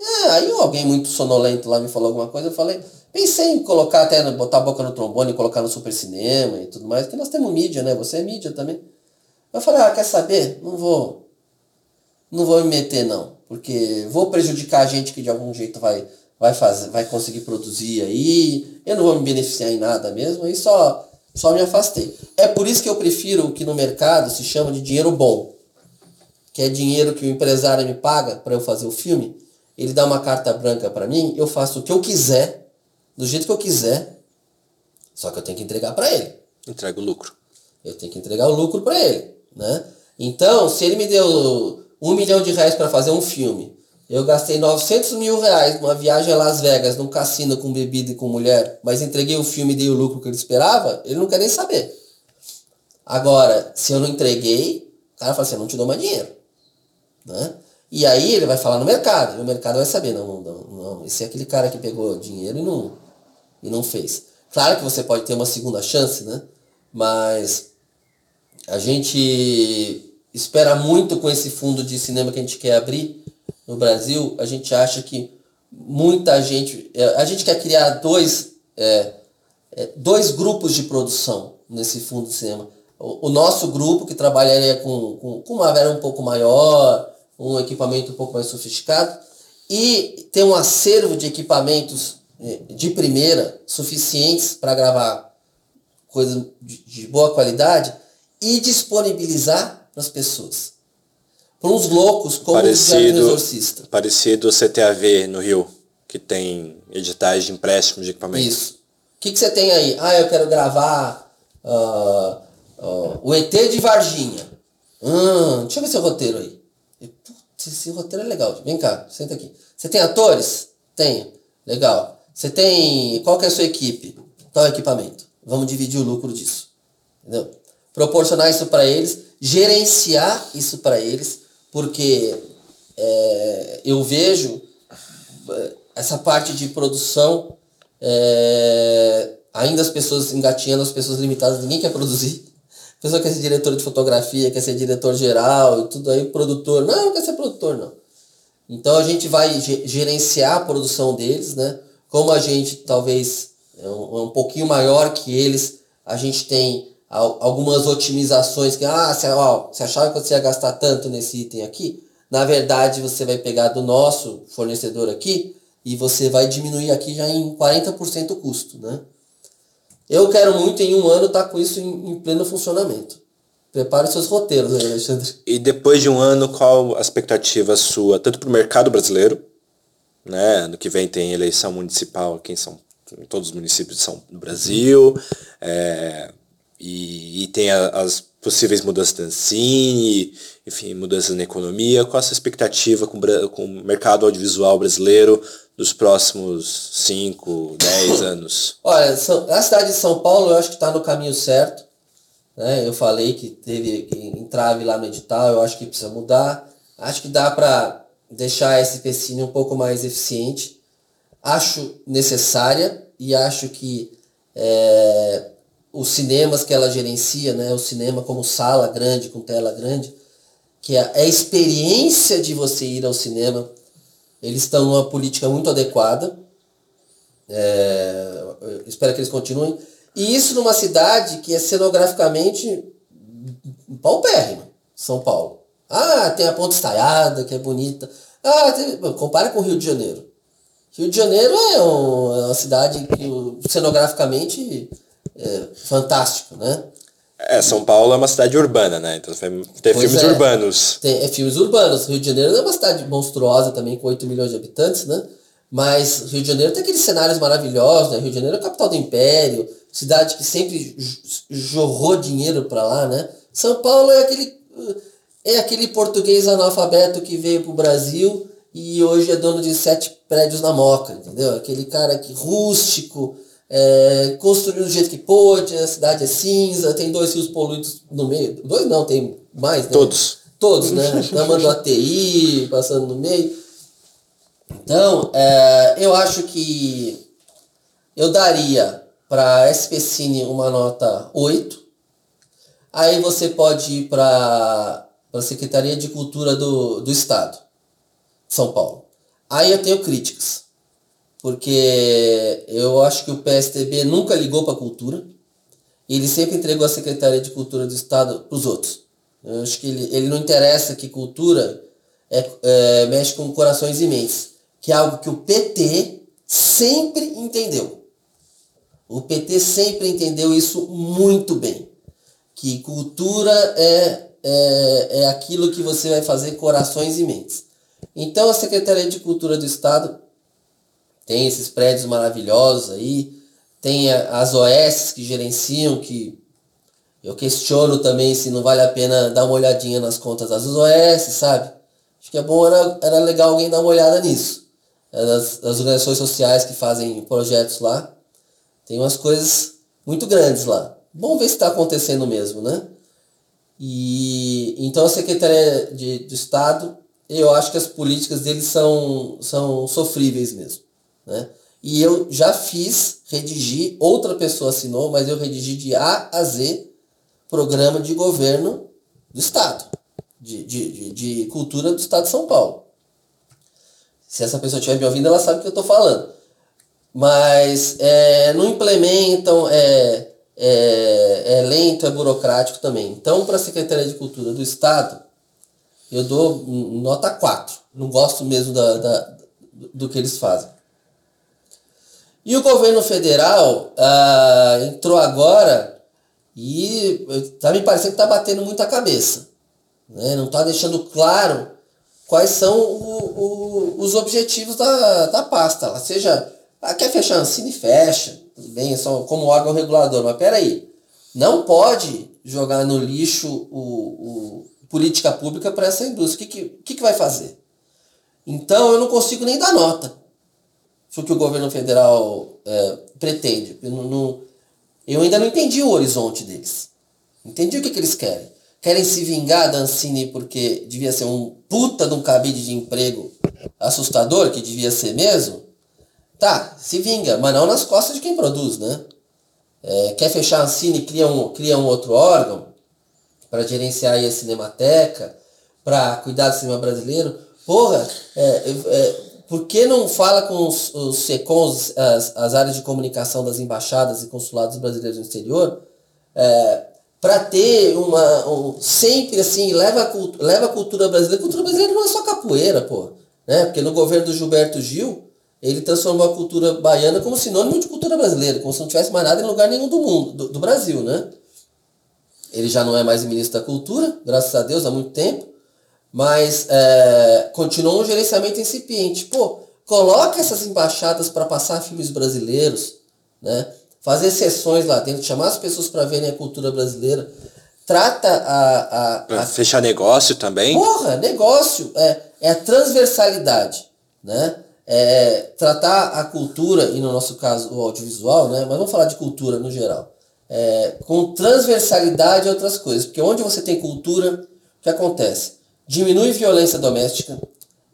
Speaker 3: É, aí alguém muito sonolento lá me falou alguma coisa, eu falei, pensei em colocar até, botar a boca no trombone e colocar no super cinema e tudo mais, que nós temos mídia, né? Você é mídia também. Eu falei, ah, quer saber? Não vou. Não vou me meter, não. Porque vou prejudicar a gente que de algum jeito vai, vai fazer, vai conseguir produzir aí. Eu não vou me beneficiar em nada mesmo, aí só, só me afastei. É por isso que eu prefiro o que no mercado se chama de dinheiro bom que é dinheiro que o empresário me paga para eu fazer o filme, ele dá uma carta branca para mim, eu faço o que eu quiser, do jeito que eu quiser, só que eu tenho que entregar para ele.
Speaker 2: Entrega o lucro.
Speaker 3: Eu tenho que entregar o lucro para ele, né? Então, se ele me deu um milhão de reais para fazer um filme, eu gastei 900 mil reais numa viagem a Las Vegas, num cassino com bebida e com mulher, mas entreguei o filme e dei o lucro que ele esperava, ele não quer nem saber. Agora, se eu não entreguei, o cara fala assim, eu não te dou mais dinheiro. Né? E aí ele vai falar no mercado, e o mercado vai saber, não, não, não, esse é aquele cara que pegou dinheiro e não, e não fez. Claro que você pode ter uma segunda chance, né? Mas a gente espera muito com esse fundo de cinema que a gente quer abrir no Brasil. A gente acha que muita gente. É, a gente quer criar dois, é, é, dois grupos de produção nesse fundo de cinema. O, o nosso grupo, que trabalharia com, com, com uma vera um pouco maior, um equipamento um pouco mais sofisticado e ter um acervo de equipamentos eh, de primeira suficientes para gravar coisas de boa qualidade e disponibilizar para as pessoas. Para uns loucos como
Speaker 2: parecido, o Exorcista. Parecido o CTAV no Rio, que tem editais de empréstimo de equipamento.
Speaker 3: Isso. O que, que você tem aí? Ah, eu quero gravar uh, uh, o ET de Varginha. Hum, deixa eu ver seu roteiro aí. Putz, esse roteiro é legal. Vem cá, senta aqui. Você tem atores? Tenho. Legal. Você tem. Qual que é a sua equipe? Qual é o equipamento? Vamos dividir o lucro disso. Entendeu? Proporcionar isso para eles, gerenciar isso para eles, porque é, eu vejo é, essa parte de produção, é, ainda as pessoas engatinhando, as pessoas limitadas, ninguém quer produzir pessoa quer ser diretor de fotografia, quer ser diretor geral e tudo aí, produtor. Não, não quer ser produtor, não. Então a gente vai gerenciar a produção deles, né? Como a gente talvez é um, é um pouquinho maior que eles, a gente tem algumas otimizações que, ah, você, ó, você achava que você ia gastar tanto nesse item aqui? Na verdade, você vai pegar do nosso fornecedor aqui e você vai diminuir aqui já em 40% o custo, né? Eu quero muito em um ano estar tá com isso em, em pleno funcionamento. Prepare seus roteiros aí, Alexandre.
Speaker 2: E depois de um ano, qual a expectativa sua, tanto para o mercado brasileiro, né? Ano que vem tem eleição municipal aqui em, São, em todos os municípios São, do Brasil, é, e, e, tem a, as possíveis mudanças da Ancine, enfim, mudanças na economia. Qual a sua expectativa com, com o mercado audiovisual brasileiro dos próximos 5, 10 anos?
Speaker 3: Olha, a cidade de São Paulo eu acho que está no caminho certo. Né? Eu falei que teve entrave lá no edital, eu acho que precisa mudar. Acho que dá para deixar esse PCine um pouco mais eficiente. Acho necessária e acho que é, os cinemas que ela gerencia, né? o cinema como sala grande, com tela grande, que é a experiência de você ir ao cinema eles estão numa política muito adequada. É, espero que eles continuem. E isso numa cidade que é cenograficamente paupérrimo, São Paulo. Ah, tem a Ponte Estaiada, que é bonita. Ah, tem... compara com o Rio de Janeiro. Rio de Janeiro é, um, é uma cidade que cenograficamente é fantástico, né?
Speaker 2: É, São Paulo é uma cidade urbana, né? Então tem filmes
Speaker 3: é.
Speaker 2: urbanos.
Speaker 3: Tem é, filmes urbanos. Rio de Janeiro é uma cidade monstruosa também, com 8 milhões de habitantes, né? Mas Rio de Janeiro tem aqueles cenários maravilhosos, né? Rio de Janeiro é a capital do império, cidade que sempre jorrou dinheiro para lá, né? São Paulo é aquele é aquele português analfabeto que veio pro Brasil e hoje é dono de sete prédios na Moca, entendeu? Aquele cara que rústico, é, construiu do jeito que pôde, a cidade é cinza, tem dois rios poluídos no meio. Dois não, tem mais, né?
Speaker 2: Todos.
Speaker 3: Todos, né? Namando ATI, passando no meio. Então, é, eu acho que eu daria para SP Cine uma nota 8. Aí você pode ir para a Secretaria de Cultura do, do Estado, São Paulo. Aí eu tenho críticas porque eu acho que o PSDB nunca ligou para a cultura. Ele sempre entregou a Secretaria de Cultura do Estado para os outros. Eu acho que ele, ele não interessa que cultura é, é, mexe com corações e mentes, que é algo que o PT sempre entendeu. O PT sempre entendeu isso muito bem. Que cultura é, é, é aquilo que você vai fazer corações e mentes. Então a Secretaria de Cultura do Estado tem esses prédios maravilhosos aí, tem as OS que gerenciam, que eu questiono também se não vale a pena dar uma olhadinha nas contas das OS, sabe? Acho que é bom, era, era legal alguém dar uma olhada nisso. É das, das organizações sociais que fazem projetos lá. Tem umas coisas muito grandes lá. Vamos ver se está acontecendo mesmo, né? E então a Secretaria de, de Estado, eu acho que as políticas deles são, são sofríveis mesmo. Né? E eu já fiz, redigi, outra pessoa assinou, mas eu redigi de A a Z programa de governo do Estado, de, de, de, de cultura do Estado de São Paulo. Se essa pessoa estiver me ouvindo, ela sabe o que eu estou falando. Mas é, não implementam, é, é, é lento, é burocrático também. Então, para a Secretaria de Cultura do Estado, eu dou nota 4. Não gosto mesmo da, da, do que eles fazem. E o governo federal ah, entrou agora e está me parecendo que está batendo muito a cabeça. Né? Não está deixando claro quais são o, o, os objetivos da, da pasta. Ela seja, ah, quer fechar a Cine, fecha. Tudo bem, é só como órgão regulador. Mas peraí, não pode jogar no lixo o, o política pública para essa indústria. O que, que, que, que vai fazer? Então eu não consigo nem dar nota o que o governo federal é, pretende. Eu, não, eu ainda não entendi o horizonte deles. Entendi o que, que eles querem. Querem se vingar da Ancine porque devia ser um puta de um cabide de emprego assustador, que devia ser mesmo. Tá, se vinga, mas não nas costas de quem produz, né? É, quer fechar a Ancine, cria um, cria um outro órgão para gerenciar a Cinemateca, para cuidar do cinema brasileiro. Porra, é, é, por que não fala com os, os SECONs, as, as áreas de comunicação das embaixadas e consulados brasileiros no exterior, é, para ter uma. Um, sempre assim, leva a, leva a cultura brasileira. A cultura brasileira não é só capoeira, pô. Né? Porque no governo do Gilberto Gil, ele transformou a cultura baiana como sinônimo de cultura brasileira, como se não tivesse mais nada em lugar nenhum do mundo, do, do Brasil, né? Ele já não é mais ministro da cultura, graças a Deus, há muito tempo mas é, continua um gerenciamento incipiente. Pô, coloca essas embaixadas para passar filmes brasileiros, né? fazer sessões lá dentro, chamar as pessoas para verem a cultura brasileira. Trata a. a, a...
Speaker 2: Fechar negócio também?
Speaker 3: Porra, negócio. É, é a transversalidade. Né? É, tratar a cultura, e no nosso caso o audiovisual, né? mas vamos falar de cultura no geral. É, com transversalidade e outras coisas. Porque onde você tem cultura, o que acontece? Diminui violência doméstica,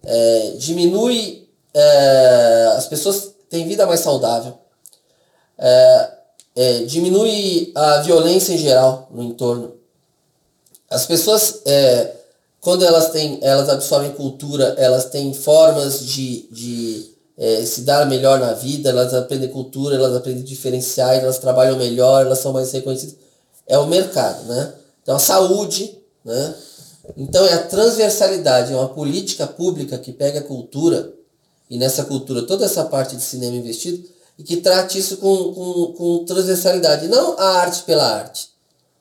Speaker 3: é, diminui. É, as pessoas têm vida mais saudável, é, é, diminui a violência em geral no entorno. As pessoas, é, quando elas têm, elas absorvem cultura, elas têm formas de, de é, se dar melhor na vida, elas aprendem cultura, elas aprendem diferenciais, elas trabalham melhor, elas são mais reconhecidas. É o mercado, né? Então a saúde Né? Então é a transversalidade, é uma política pública que pega a cultura, e nessa cultura toda essa parte de cinema investido, e que trate isso com, com, com transversalidade, não a arte pela arte.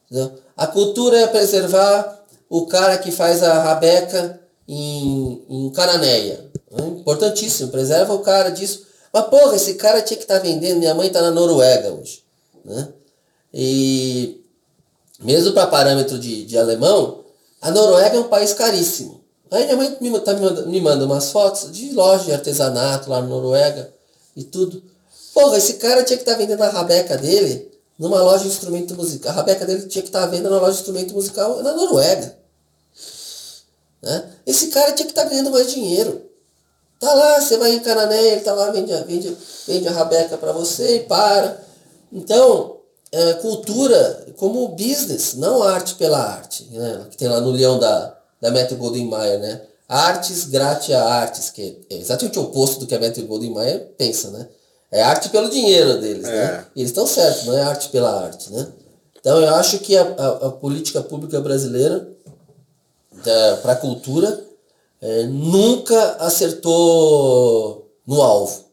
Speaker 3: Entendeu? A cultura é preservar o cara que faz a rabeca em, em Cananéia. Né? Importantíssimo, preserva o cara disso. Mas porra, esse cara tinha que estar tá vendendo, minha mãe está na Noruega hoje. Né? E mesmo para parâmetro de, de alemão, a Noruega é um país caríssimo. Aí minha mãe me, tá, me, manda, umas fotos de loja de artesanato lá na Noruega e tudo. Porra, esse cara tinha que estar tá vendendo a rabeca dele numa loja de instrumento musical. A rabeca dele tinha que estar tá vendendo na loja de instrumento musical na Noruega. Né? Esse cara tinha que estar tá ganhando mais dinheiro. Tá lá, você vai em Canané, ele tá lá, vende, vende, vende a rabeca para você e para. Então, é, cultura como business, não arte pela arte, né? que tem lá no leão da, da Metro Golden Mayer, né? Artes gratia artes, que é exatamente o oposto do que a Metro Golden Mayer pensa, né? É arte pelo dinheiro deles, né? é. né? eles estão certos, não é arte pela arte, né? Então eu acho que a, a, a política pública brasileira para a cultura é, nunca acertou no alvo.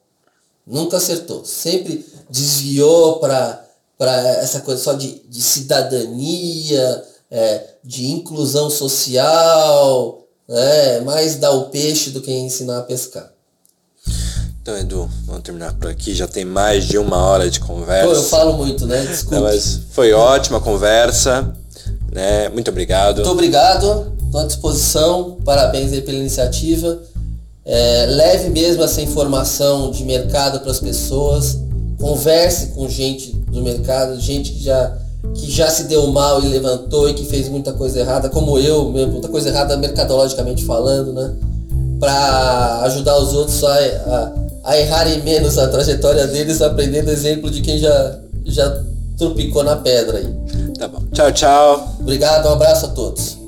Speaker 3: Nunca acertou. Sempre desviou para essa coisa só de, de cidadania, é, de inclusão social, é, mais dar o peixe do que ensinar a pescar.
Speaker 2: Então, Edu, vamos terminar por aqui. Já tem mais de uma hora de conversa. Pô,
Speaker 3: eu falo muito, né? Desculpa.
Speaker 2: mas foi ótima a conversa. Né? Muito obrigado.
Speaker 3: Muito obrigado. Estou à disposição. Parabéns aí pela iniciativa. É, leve mesmo essa informação de mercado para as pessoas. Converse com gente do mercado, gente que já, que já se deu mal e levantou e que fez muita coisa errada, como eu mesmo, muita coisa errada mercadologicamente falando, né? Para ajudar os outros a, a a errarem menos a trajetória deles, aprendendo exemplo de quem já, já tropicou na pedra aí.
Speaker 2: Tá bom. Tchau, tchau.
Speaker 3: Obrigado, um abraço a todos.